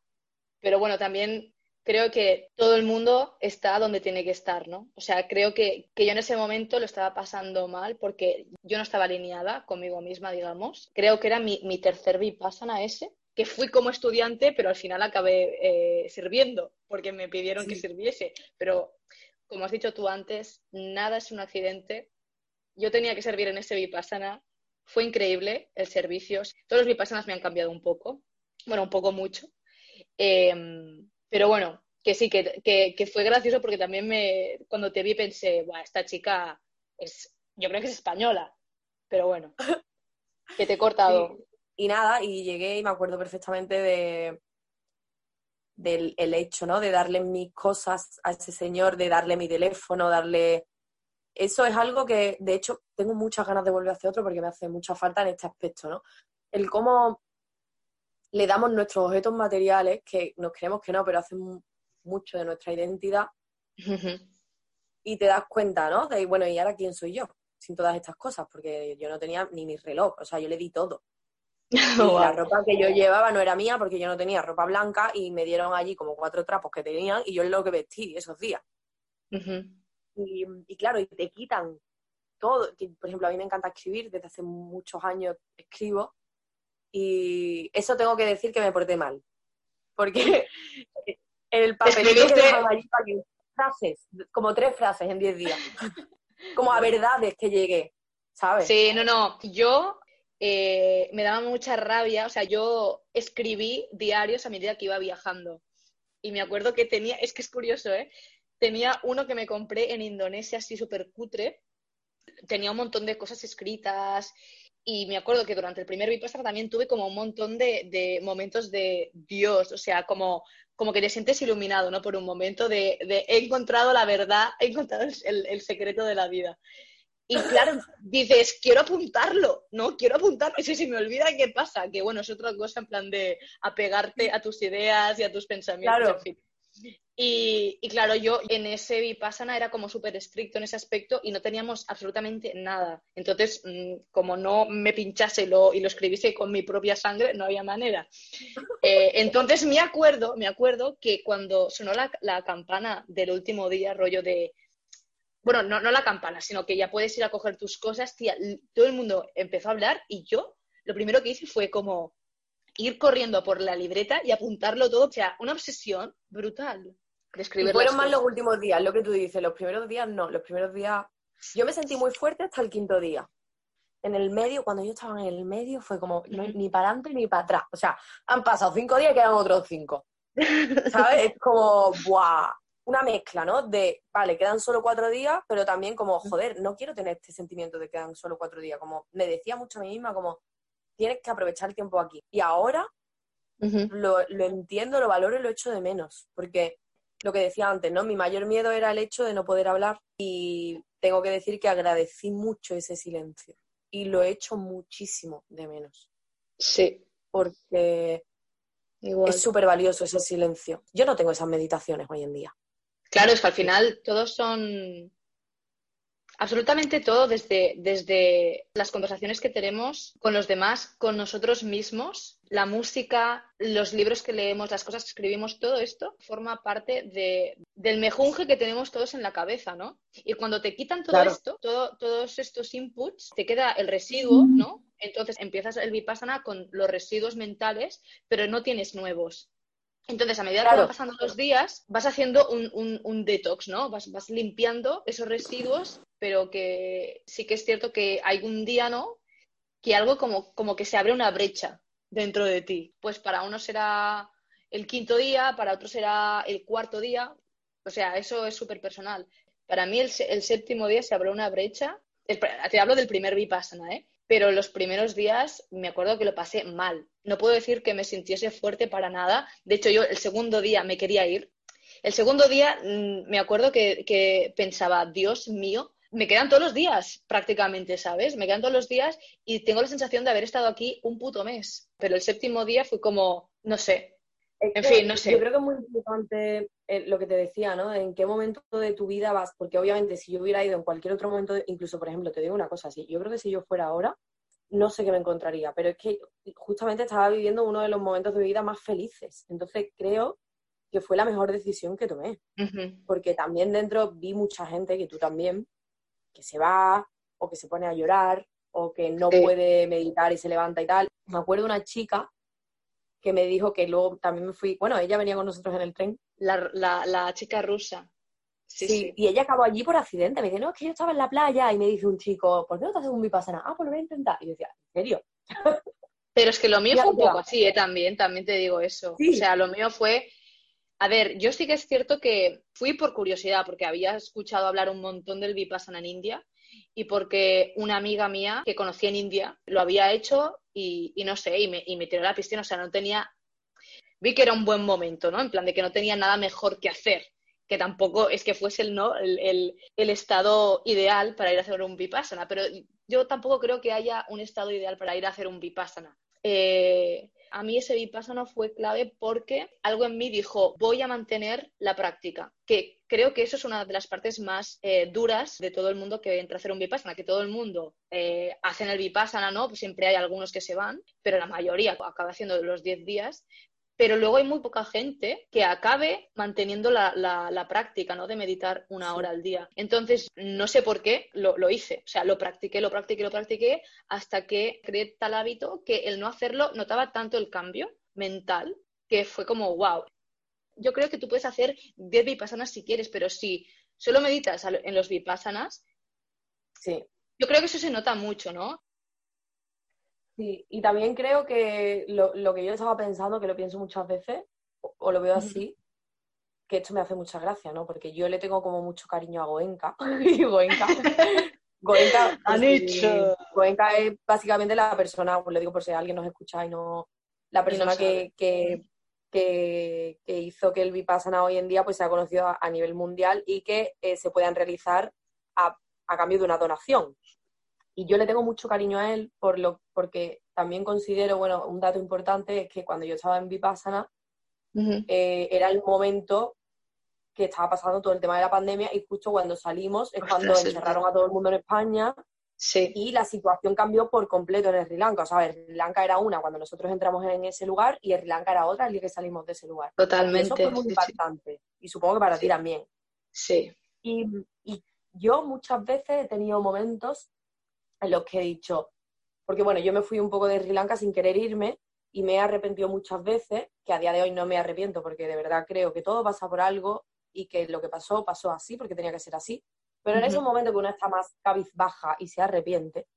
pero bueno, también creo que todo el mundo está donde tiene que estar, ¿no? O sea, creo que, que yo en ese momento lo estaba pasando mal porque yo no estaba alineada conmigo misma, digamos. Creo que era mi, mi tercer Vipassana ese, que fui como estudiante, pero al final acabé eh, sirviendo porque me pidieron que sirviese. Pero como has dicho tú antes, nada es un accidente. Yo tenía que servir en ese Vipassana. Fue increíble el servicio. Todos los Vipassanas me han cambiado un poco. Bueno, un poco mucho. Eh, pero bueno, que sí, que, que, que, fue gracioso porque también me, cuando te vi pensé, Buah, esta chica es, yo creo que es española, pero bueno, que te he cortado. Sí. Y nada, y llegué y me acuerdo perfectamente de del el hecho, ¿no? De darle mis cosas a ese señor, de darle mi teléfono, darle eso es algo que, de hecho, tengo muchas ganas de volver a hacer otro porque me hace mucha falta en este aspecto, ¿no? El cómo le damos nuestros objetos materiales, que nos creemos que no, pero hacen mucho de nuestra identidad, y te das cuenta, ¿no? De, bueno, ¿y ahora quién soy yo? Sin todas estas cosas, porque yo no tenía ni mi reloj, o sea, yo le di todo. Y la ropa que yo llevaba no era mía porque yo no tenía ropa blanca y me dieron allí como cuatro trapos que tenían y yo es lo que vestí esos días. Y, claro, y te quitan todo. Por ejemplo, a mí me encanta escribir, desde hace muchos años escribo y eso tengo que decir que me porté mal. Porque el papelito que dejan allí frases, como tres frases en diez días. como a verdades que llegué, ¿sabes? Sí, no, no. Yo eh, me daba mucha rabia, o sea, yo escribí diarios a medida que iba viajando. Y me acuerdo que tenía, es que es curioso, ¿eh? Tenía uno que me compré en Indonesia, así súper cutre. Tenía un montón de cosas escritas. Y me acuerdo que durante el primer Vipassana también tuve como un montón de, momentos de Dios, o sea, como, como que te sientes iluminado, ¿no? Por un momento de, he encontrado la verdad, he encontrado el, el secreto de la vida. Y claro, dices, quiero apuntarlo, ¿no? Quiero apuntarlo. Y si se me olvida, ¿qué pasa? Que bueno, es otra cosa en plan de apegarte a tus ideas y a tus pensamientos, en fin. Y, claro, yo en ese Vipassana era como súper estricto en ese aspecto y no teníamos absolutamente nada. Entonces, mm, como no me pinchase lo, y lo escribiese con mi propia sangre, no había manera. Eh, entonces, me acuerdo, me acuerdo que cuando sonó la, la campana del último día, rollo de bueno, no, no la campana, sino que ya puedes ir a coger tus cosas, tía, todo el mundo empezó a hablar y yo lo primero que hice fue como ir corriendo por la libreta y apuntarlo todo, o sea, una obsesión brutal de escribir. fueron más los últimos días, lo que tú dices, los primeros días no, los primeros días yo me sentí muy fuerte hasta el quinto día. En el medio, cuando yo estaba en el medio, fue como ni para adelante ni para atrás. O sea, han pasado cinco días y quedan otros cinco. ¿Sabes? Es como, ¡buah! una mezcla, ¿no? De, vale, quedan solo cuatro días, pero también como, joder, no quiero tener este sentimiento de que quedan solo cuatro días. Como me decía mucho a mí misma, como, tienes que aprovechar el tiempo aquí. Y ahora lo, entiendo, lo valoro y lo echo de menos. Porque lo que decía antes, ¿no? Mi mayor miedo era el hecho de no poder hablar y tengo que decir que agradecí mucho ese silencio. Y lo he hecho muchísimo de menos. Sí. Porque es súper valioso ese silencio. Yo no tengo esas meditaciones hoy en día. Claro, es que al final todos son absolutamente todo, desde, desde las conversaciones que tenemos con los demás, con nosotros mismos, la música, los libros que leemos, las cosas que escribimos, todo esto forma parte de, del mejunje que tenemos todos en la cabeza, ¿no? Y cuando te quitan todo esto, todos estos inputs, te queda el residuo, ¿no? Entonces empiezas el vipassana con los residuos mentales, pero no tienes nuevos. Entonces, a medida que van pasando los días, vas haciendo un, detox, ¿no? Vas, limpiando esos residuos, pero que sí que es cierto que hay un día, ¿no? Que algo como, como que se abre una brecha dentro de ti. Pues para uno será el quinto día, para otro será el cuarto día. O sea, eso es súper personal. Para mí el, séptimo día se abre una brecha. te hablo del primer vipassana, ¿eh? pero los primeros días me acuerdo que lo pasé mal. No puedo decir que me sintiese fuerte para nada. De hecho, yo el segundo día me quería ir. El segundo día mm, me acuerdo que, pensaba, Dios mío, me quedan todos los días prácticamente, ¿sabes? Me quedan todos los días y tengo la sensación de haber estado aquí un puto mes. Pero el séptimo día fue como, no sé. En fin, no sé. Yo creo que es muy importante eh, lo que te decía, ¿no? En qué momento de tu vida vas, porque obviamente si yo hubiera ido en cualquier otro momento, incluso por ejemplo, te digo una cosa así, yo creo que si yo fuera ahora, no sé qué me encontraría, pero es que justamente estaba viviendo uno de los momentos de mi vida más felices, entonces creo que fue la mejor decisión que tomé, porque también dentro vi mucha gente, que tú también, que se va o que se pone a llorar o que no puede meditar y se levanta y tal. Me acuerdo de una chica que me dijo que luego también me fui, bueno, ella venía con nosotros en el tren. La, chica rusa. Sí, y ella acabó allí por accidente. Me dice, no, es que yo estaba en la playa y me dice un chico, ¿por qué no te haces un vipassana? Ah, pues lo voy a intentar. Y yo decía, ¿en serio? Pero es que lo mío fue un poco así, ¿eh? También, también te digo eso. O sea, lo mío fue... A ver, yo sí que es cierto que fui por curiosidad, porque había escuchado hablar un montón del vipassana en India y porque una amiga mía que conocí en India lo había hecho y, no sé, y me, tiró a la piscina, o sea, no tenía, vi que era un buen momento, ¿no? En plan de que no tenía nada mejor que hacer que tampoco es que fuese el, ¿no? el, estado ideal para ir a hacer un vipassana, pero yo tampoco creo que haya un estado ideal para ir a hacer un vipassana. Eh, a mí ese vipassana fue clave porque algo en mí dijo, voy a mantener la práctica, que creo que eso es una de las partes más eh, duras de todo el mundo que entra a hacer un vipassana, que todo el mundo eh, hace el vipassana, ¿no? Pues siempre hay algunos que se van, pero la mayoría acaba haciendo los 10 días, pero luego hay muy poca gente que acabe manteniendo la, práctica, ¿no? De meditar una hora al día. Entonces, no sé por qué lo, lo, hice. O sea, lo practiqué, lo practiqué, lo practiqué, hasta que creé tal hábito que el no hacerlo notaba tanto el cambio mental que fue como, wow. Yo creo que tú puedes hacer 10 vipassanas si quieres, pero si solo meditas en los vipassanas, sí. yo creo que eso se nota mucho, ¿no? Sí, y también creo que lo, que yo estaba pensando, que lo pienso muchas veces, o, lo veo así, que esto me hace mucha gracia, ¿no? Porque yo le tengo como mucho cariño a Goenka. y Goenka. Goenka, pues, Goenka es básicamente la persona, pues lo digo por si alguien nos escucha y no. La persona que, que, que, hizo que el Vipassana hoy en día pues sea conocido a, nivel mundial y que eh, se puedan realizar a, a cambio de una donación y yo le tengo mucho cariño a él por lo, porque también considero, bueno, un dato importante es que cuando yo estaba en Vipassana eh, era el momento que estaba pasando todo el tema de la pandemia y justo cuando salimos es cuando encerraron a todo el mundo en España y la situación cambió por completo en Sri Lanka. O sea, Sri Lanka era una cuando nosotros entramos en ese lugar y Sri Lanka era otra el día que salimos de ese lugar. Totalmente. eso fue muy impactante y supongo que para ti también. Sí. Y, y yo muchas veces he tenido momentos en los que he dicho, porque bueno, yo me fui un poco de Sri Lanka sin querer irme y me he arrepentido muchas veces, que a día de hoy no me arrepiento porque de verdad creo que todo pasa por algo y que lo que pasó pasó así porque tenía que ser así. Pero en ese momento que uno está más cabizbaja y se arrepiente,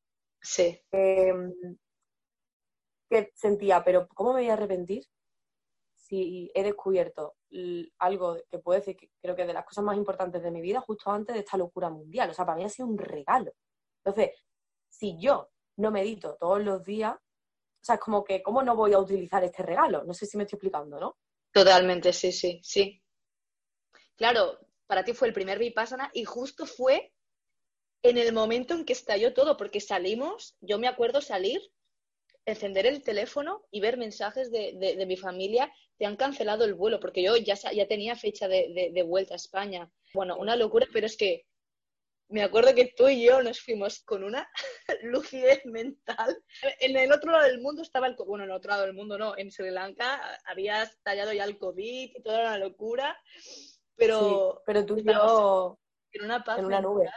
sí. Em, que sentía, pero ¿cómo me voy a arrepentir si he descubierto algo que puedo decir que creo que es de las cosas más importantes de mi vida justo antes de esta locura mundial? O sea, para mí ha sido un regalo. Entonces, si yo no medito todos los días, o sea, es como que, ¿cómo no voy a utilizar este regalo? No sé si me estoy explicando, ¿no? Totalmente, sí, sí, sí. Claro, para ti fue el primer Vipassana y justo fue en el momento en que estalló todo, porque salimos, yo me acuerdo salir, encender el teléfono y ver mensajes de, mi familia, te han cancelado el vuelo, porque yo ya, ya tenía fecha de, de vuelta a España. Bueno, una locura, pero es que me acuerdo que tú y yo nos fuimos con una lucidez mental. En el otro lado del mundo estaba el... Bueno, en el otro lado del mundo no, en Sri Lanka había estallado ya el COVID y toda una locura, pero... pero tú y yo... En una paz En una nube.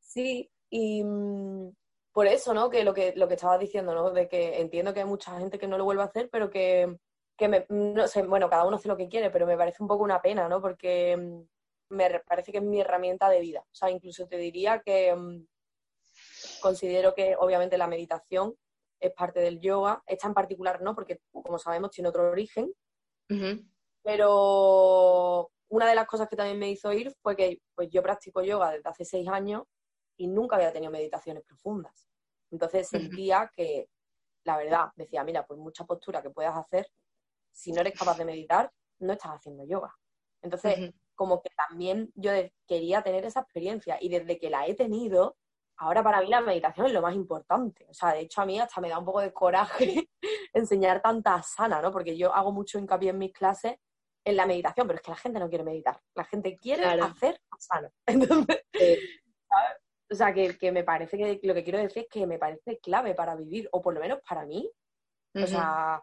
Sí, y mm, por eso, ¿no? Que lo que, lo que estabas diciendo, ¿no? De que entiendo que hay mucha gente que no lo vuelve a hacer, pero que, que me, no sé, bueno, cada uno hace lo que quiere, pero me parece un poco una pena, ¿no? Porque mm, me parece que es mi herramienta de vida. O sea, incluso te diría que mm, considero que obviamente la meditación es parte del yoga. Esta en particular no, porque como sabemos tiene otro origen. Pero una de las cosas que también me hizo ir fue que pues, yo practico yoga desde hace seis años y nunca había tenido meditaciones profundas. Entonces sentía que, la verdad, decía, mira, pues mucha postura que puedas hacer, si no eres capaz de meditar, no estás haciendo yoga. Entonces, como que también yo quería tener esa experiencia y desde que la he tenido, ahora para mí la meditación es lo más importante. O sea, de hecho a mí hasta me da un poco de coraje enseñar tanta sana, ¿no? Porque yo hago mucho hincapié en mis clases en la meditación, pero es que la gente no quiere meditar. La gente quiere hacer sana. Entonces, O sea, que, me parece que lo que quiero decir es que me parece clave para vivir, o por lo menos para mí. O sea,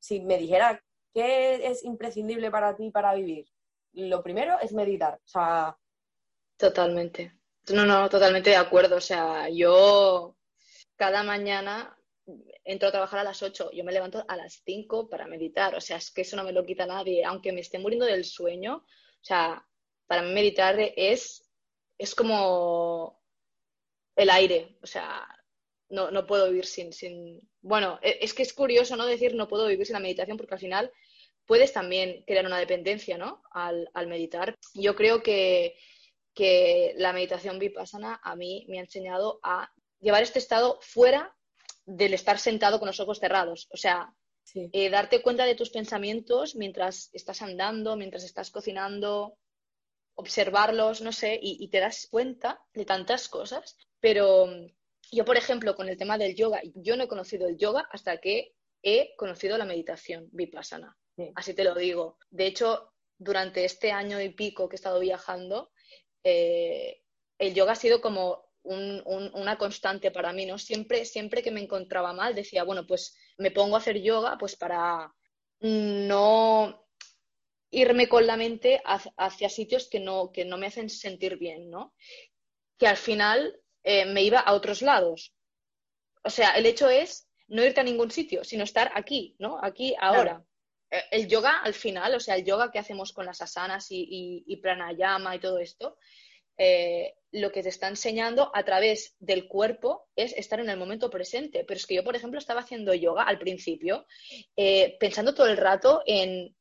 si me dijera qué es imprescindible para ti para vivir, lo primero es meditar. O sea. Totalmente. No, no, totalmente de acuerdo. O sea, yo cada mañana entro a trabajar a las 8, yo me levanto a las 5 para meditar. O sea, es que eso no me lo quita nadie. Aunque me esté muriendo del sueño, o sea, para mí meditar es, es como el aire. O sea, no, no puedo vivir sin, sin. Bueno, e, es que es curioso, ¿no? Decir no puedo vivir sin la meditación porque al final puedes también crear una dependencia ¿no? al, meditar. Yo creo que, la meditación vipassana a mí me ha enseñado a llevar este estado fuera del estar sentado con los ojos cerrados. O sea, eh, darte cuenta de tus pensamientos mientras estás andando, mientras estás cocinando, observarlos, no sé, y, te das cuenta de tantas cosas. Pero mm, yo, por ejemplo, con el tema del yoga, yo no he conocido el yoga hasta que he conocido la meditación vipassana. Así te lo digo. De hecho, durante este año y pico que he estado viajando, eh, el yoga ha sido como una constante para mí, ¿no? Siempre, siempre que me encontraba mal decía, bueno, pues me pongo a hacer yoga pues para no irme con la mente hacia, sitios que no, que no me hacen sentir bien, ¿no? Que al final eh, me iba a otros lados. O sea, el hecho es no irte a ningún sitio, sino estar aquí, ¿no? Aquí, ahora. El yoga, al final, o sea, el yoga que hacemos con las asanas y pranayama y todo esto, eh, lo que te está enseñando a través del cuerpo es estar en el momento presente. Pero es que yo, por ejemplo, estaba haciendo yoga al principio, eh, pensando todo el rato en,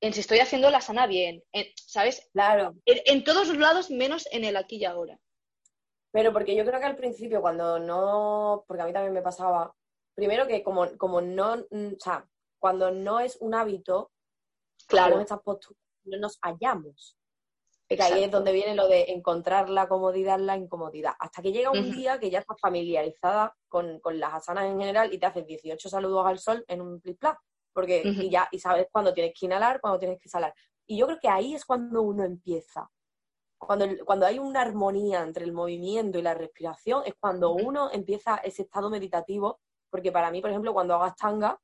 en, si estoy haciendo la sana bien, ¿sabes? Claro. En, todos los lados, menos en el aquí y ahora. Pero porque yo creo que al principio, cuando no, porque a mí también me pasaba, primero que como, como no, o sea, cuando no es un hábito, claro. estas posturas, no nos hallamos. Que ahí es donde viene lo de encontrar la comodidad, la incomodidad. Hasta que llega un día que ya estás familiarizada con, las asanas en general y te haces 18 saludos al sol en un plis porque y ya y sabes cuándo tienes que inhalar, cuándo tienes que exhalar. Y yo creo que ahí es cuando uno empieza. Cuando, cuando hay una armonía entre el movimiento y la respiración, es cuando uno empieza ese estado meditativo, porque para mí, por ejemplo, cuando hago tanga,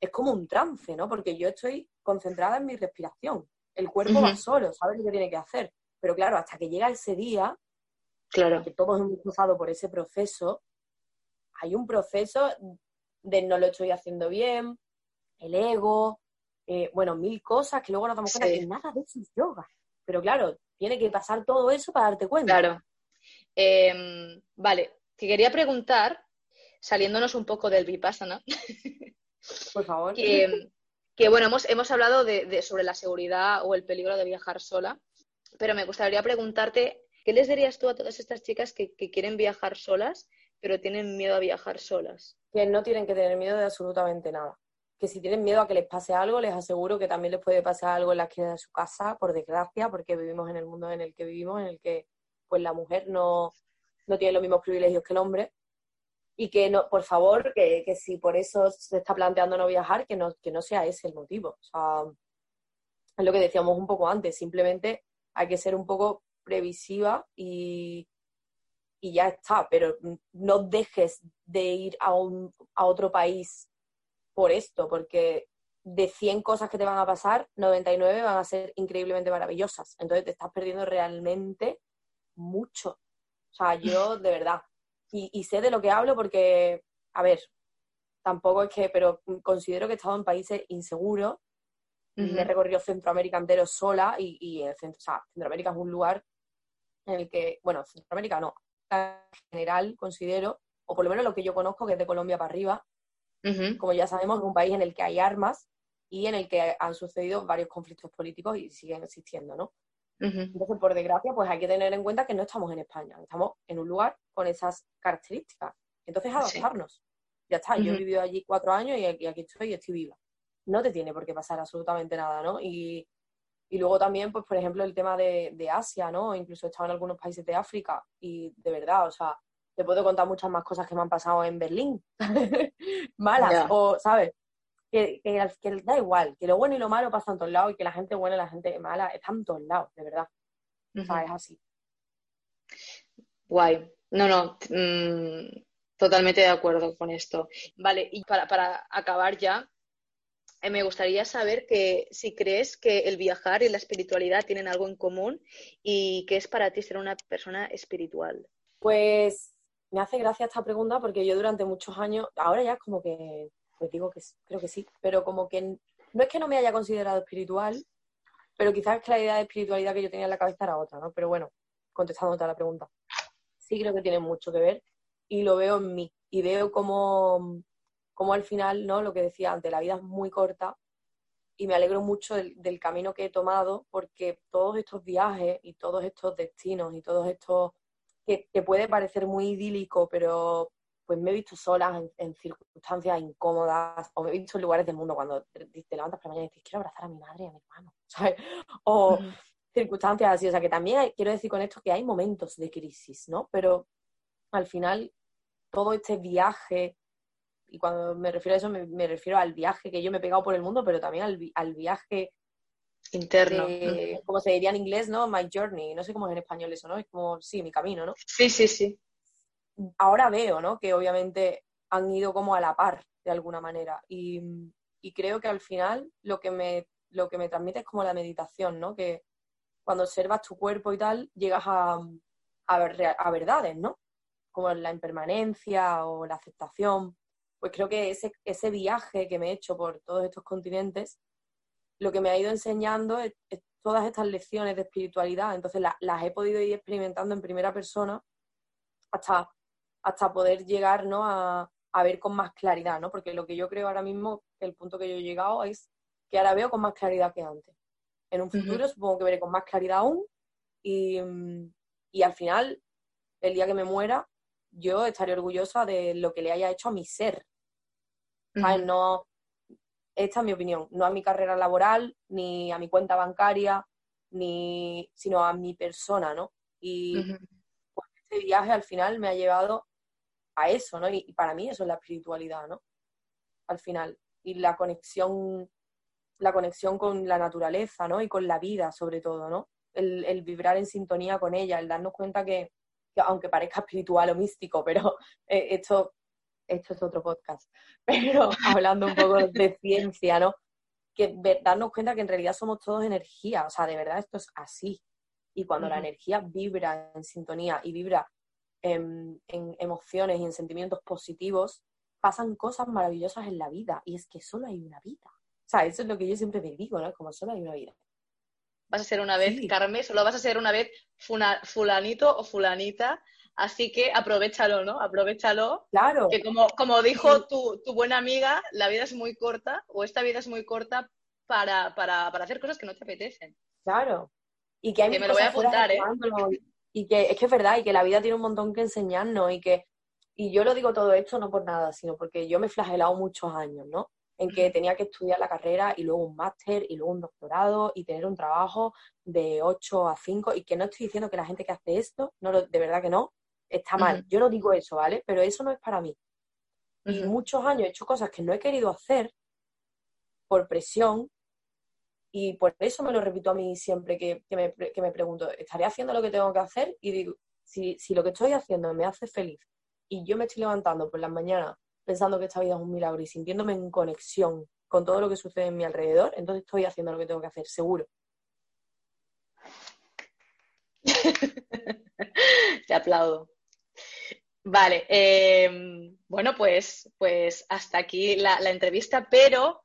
es como un trance, ¿no? Porque yo estoy concentrada en mi respiración el cuerpo va solo, sabe lo que tiene que hacer. Pero claro, hasta que llega ese día, claro. que todos hemos cruzado por ese proceso, hay un proceso de no lo estoy haciendo bien, el ego, eh, bueno, mil cosas que luego nos damos cuenta que nada de eso es yoga. Pero claro, tiene que pasar todo eso para darte cuenta. Claro. Em, vale, te quería preguntar, saliéndonos un poco del vipassana, por favor. Que, que bueno, hemos, hemos hablado de, sobre la seguridad o el peligro de viajar sola, pero me gustaría preguntarte, ¿qué les dirías tú a todas estas chicas que, quieren viajar solas, pero tienen miedo a viajar solas? Que no tienen que tener miedo de absolutamente nada. Que si tienen miedo a que les pase algo, les aseguro que también les puede pasar algo en la esquina de su casa, por desgracia, porque vivimos en el mundo en el que vivimos, en el que pues la mujer no, no tiene los mismos privilegios que el hombre y que no, por favor, que, si por eso se está planteando no viajar, que no, que no sea ese el motivo. O sea, es lo que decíamos un poco antes, simplemente hay que ser un poco previsiva y, y ya está, pero no dejes de ir a, un, a otro país por esto, porque de 100 cosas que te van a pasar, 99 van a ser increíblemente maravillosas. Entonces te estás perdiendo realmente mucho. O sea, yo de verdad, y, sé de lo que hablo porque, a ver, tampoco es que, pero considero que he estado en países inseguros. Me he recorrido Centroamérica entero sola y, y el centro, o sea, Centroamérica es un lugar en el que, bueno, Centroamérica no, en general considero, o por lo menos lo que yo conozco, que es de Colombia para arriba, como ya sabemos, es un país en el que hay armas y en el que han sucedido varios conflictos políticos y siguen existiendo, ¿no? Entonces, por desgracia, pues hay que tener en cuenta que no estamos en España, estamos en un lugar con esas características. Entonces, adaptarnos. Ya está, yo he vivido allí cuatro años y aquí, estoy y estoy viva. No te tiene por qué pasar absolutamente nada, ¿no? Y, luego también, pues, por ejemplo, el tema de, de Asia, ¿no? Incluso he estado en algunos países de África y de verdad, o sea, te puedo contar muchas más cosas que me han pasado en Berlín. Malas, o, ¿sabes? Que, que, da igual, que lo bueno y lo malo pasan en todos lados y que la gente buena y la gente mala están en todos lados, de verdad. O sea, es así. Guay. No, no, mm, totalmente de acuerdo con esto. Vale, y para, para acabar ya, eh, me gustaría saber que si crees que el viajar y la espiritualidad tienen algo en común y qué es para ti ser una persona espiritual. Pues me hace gracia esta pregunta porque yo durante muchos años, ahora ya es como que pues digo que creo que sí, pero como que no es que no me haya considerado espiritual, pero quizás que la idea de espiritualidad que yo tenía en la cabeza era otra, ¿no? Pero bueno, contestando a la pregunta, sí creo que tiene mucho que ver y lo veo en mí y veo como, como al final, ¿no? Lo que decía antes, la vida es muy corta y me alegro mucho del, camino que he tomado porque todos estos viajes y todos estos destinos y todos estos que puede parecer muy idílico, pero pues me he visto sola en, circunstancias incómodas, o me he visto en lugares del mundo cuando te, levantas por la mañana y dices, quiero abrazar a mi madre y a mi hermano, ¿sabes? O circunstancias así, o sea, que también quiero decir con esto que hay momentos de crisis, ¿no? Pero al final, todo este viaje, y cuando me refiero a eso, me, refiero al viaje que yo me he pegado por el mundo, pero también al, al viaje interno. como se diría en inglés, ¿no? My journey, no sé cómo es en español eso, ¿no? Es como, sí, mi camino, ¿no? Sí, sí, sí. Ahora veo, ¿no? Que obviamente han ido como a la par, de alguna manera. Y, creo que al final lo que, me, lo que me transmite es como la meditación, ¿no? Que cuando observas tu cuerpo y tal, llegas a, a, verdades, ¿no? Como la impermanencia o la aceptación. Pues creo que ese, ese viaje que me he hecho por todos estos continentes lo que me ha ido enseñando es, todas estas lecciones de espiritualidad. Entonces las he podido ir experimentando en primera persona hasta, hasta poder llegar ¿no? a, ver con más claridad, ¿no? Porque lo que yo creo ahora mismo, el punto que yo he llegado es que ahora veo con más claridad que antes. En un futuro supongo que veré con más claridad aún y, al final, el día que me muera, yo estaré orgullosa de lo que le haya hecho a mi ser. No, esta es mi opinión, no a mi carrera laboral, ni a mi cuenta bancaria, ni, sino a mi persona, ¿no? Y pues, este viaje al final me ha llevado a eso, ¿no? Y, para mí eso es la espiritualidad, ¿no? Al final. Y la conexión, la conexión con la naturaleza, ¿no? Y con la vida, sobre todo, ¿no? El, vibrar en sintonía con ella, el darnos cuenta que, aunque parezca espiritual o místico, pero eh, esto esto es otro podcast, pero hablando un poco de ciencia, ¿no? Que darnos cuenta que en realidad somos todos energía, o sea, de verdad esto es así. Y cuando la energía vibra en sintonía y vibra en, emociones y en sentimientos positivos, pasan cosas maravillosas en la vida. Y es que solo hay una vida. O sea, eso es lo que yo siempre me digo, ¿no? Como solo hay una vida. Vas a ser una vez, Carmen, solo vas a ser una vez fulanito o fulanita Así que aprovechalo, ¿no? Aprovechalo. Claro. Que como, como dijo tu, buena amiga, la vida es muy corta, o esta vida es muy corta para, para, para hacer cosas que no te apetecen. Claro. Y que, hay que me lo voy a apuntar, ¿eh? Y que es que es verdad, y que la vida tiene un montón que enseñarnos, y que, y yo lo digo todo esto no por nada, sino porque yo me he flagelado muchos años, ¿no? En que tenía que estudiar la carrera y luego un máster y luego un doctorado y tener un trabajo de 8 a 5 y que no estoy diciendo que la gente que hace esto, no de verdad que no, está mal. Yo no digo eso, ¿vale? Pero eso no es para mí. Y muchos años he hecho cosas que no he querido hacer por presión y por eso me lo repito a mí siempre que, me, que me, pregunto, ¿estaré haciendo lo que tengo que hacer? Y digo, si, si lo que estoy haciendo me hace feliz y yo me estoy levantando por las mañanas pensando que esta vida es un milagro y sintiéndome en conexión con todo lo que sucede en mi alrededor, entonces estoy haciendo lo que tengo que hacer, seguro. Te aplaudo. Vale, em, bueno, pues, pues hasta aquí la, entrevista, pero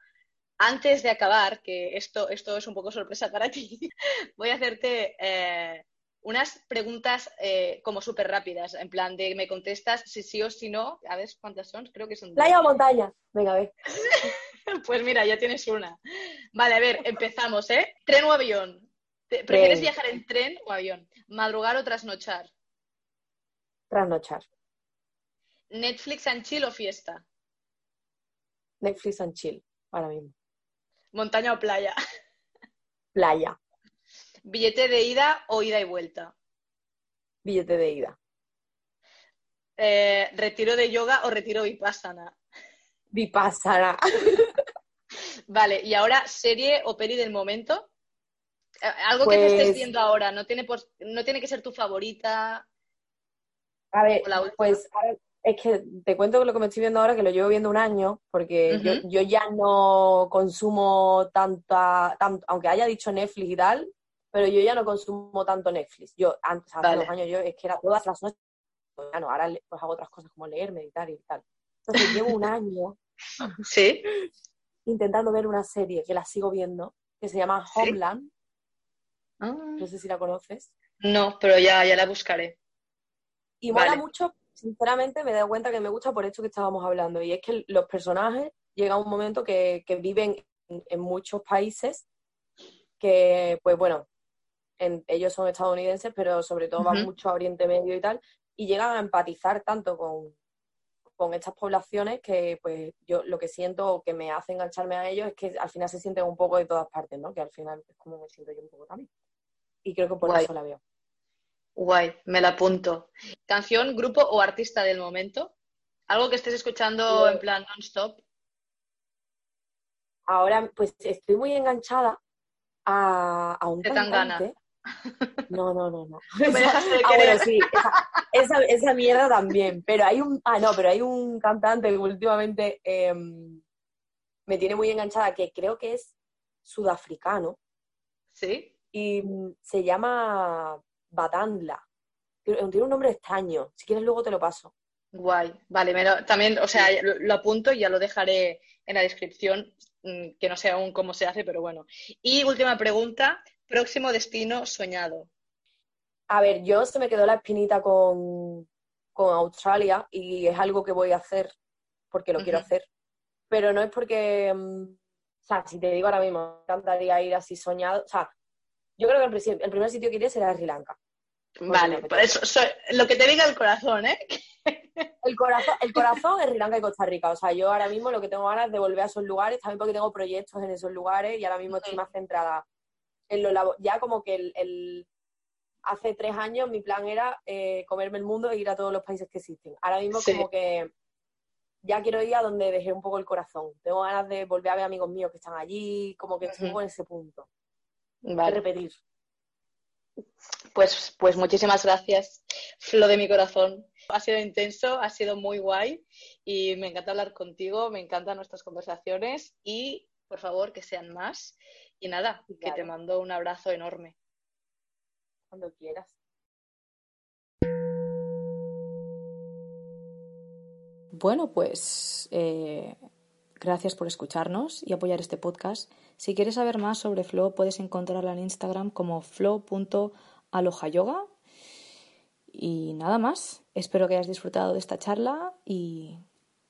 antes de acabar, que esto, esto es un poco sorpresa para ti, voy a hacerte eh, unas preguntas eh, como súper rápidas, en plan de me contestas si sí o si no. A ver cuántas son, creo que son. Playa o montaña. Venga, a ver. pues mira, ya tienes una. Vale, a ver, empezamos, ¿eh? ¿Tren o avión? ¿Prefieres viajar en tren o avión? ¿Madrugar o trasnochar? Trasnochar. ¿Netflix and chill o fiesta? Netflix and chill, ahora mismo. ¿Montaña o playa? Playa. ¿Billete de ida o ida y vuelta? Billete de ida. Eh, ¿Retiro de yoga o retiro vipassana? Vipassana. vale, y ahora, ¿serie o peli del momento? Eh, algo que te estés pues viendo ahora, no tiene, no tiene que ser tu favorita. A ver, pues es que te cuento lo que me estoy viendo ahora, que lo llevo viendo un año, porque yo, ya no consumo tanta, tanto, aunque haya dicho Netflix y tal, pero yo ya no consumo tanto Netflix. Yo antes, hace dos años, yo es que era todas las noches, ya no, ahora pues hago otras cosas como leer, meditar y tal. Entonces llevo un año ¿Sí? intentando ver una serie que la sigo viendo, que se llama Homeland. Ah. No sé si la conoces. No, pero ya, ya la buscaré. Y mola mucho sinceramente me he dado cuenta que me gusta por esto que estábamos hablando, y es que los personajes llegan a un momento que, viven en, muchos países que, pues bueno, ellos son estadounidenses, pero sobre todo van mucho a Oriente Medio y tal, y llegan a empatizar tanto con, con estas poblaciones que pues yo lo que siento o que me hace engancharme a ellos es que al final se sienten un poco de todas partes, ¿no? Que al final es como me siento yo un poco también. Y creo que por eso la veo. Guay, me la apunto. ¿Canción, grupo o artista del momento? ¿Algo que estés escuchando en plan non-stop? Ahora, pues estoy muy enganchada a, a un cantante. No, no, no, no. ah, bueno, sí, esa, esa, mierda también. Pero hay un, ah, no, pero hay un cantante que últimamente em, me tiene muy enganchada, que creo que es sudafricano. Sí. Y se llama Batandla. Tiene un nombre extraño. Si quieres, luego te lo paso. Guay. Vale, también, o sea, lo, apunto y ya lo dejaré en la descripción, mm, que no sé aún cómo se hace, pero bueno. Y última pregunta, próximo destino soñado. A ver, yo se me quedó la espinita con, Australia y es algo que voy a hacer porque lo quiero hacer. Pero no es porque, mm, o sea, si te digo ahora mismo, me encantaría ir así soñado, o sea, yo creo que el, primer sitio que iría será Sri Lanka. Vale, por eso, lo que te diga el corazón, ¿eh? El corazón, el corazón es Sri Lanka y Costa Rica. O sea, yo ahora mismo lo que tengo ganas es de volver a esos lugares, también porque tengo proyectos en esos lugares y ahora mismo estoy más centrada en lo Ya como que el, hace tres años mi plan era eh, comerme el mundo e ir a todos los países que existen. Ahora mismo como que ya quiero ir a donde dejé un poco el corazón. Tengo ganas de volver a ver amigos míos que están allí, como que estoy en ese punto. Vale. repetir. Pues, pues muchísimas gracias, Flo de mi corazón. Ha sido intenso, ha sido muy guay y me encanta hablar contigo, me encantan nuestras conversaciones y por favor que sean más. Y nada, que te mando un abrazo enorme. Cuando quieras. Bueno, pues eh, gracias por escucharnos y apoyar este podcast. Si quieres saber más sobre Flow, puedes encontrarla en Instagram como flow.alojayoga. Y nada más, espero que hayas disfrutado de esta charla y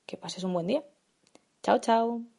que pases un buen día. Chao, chao.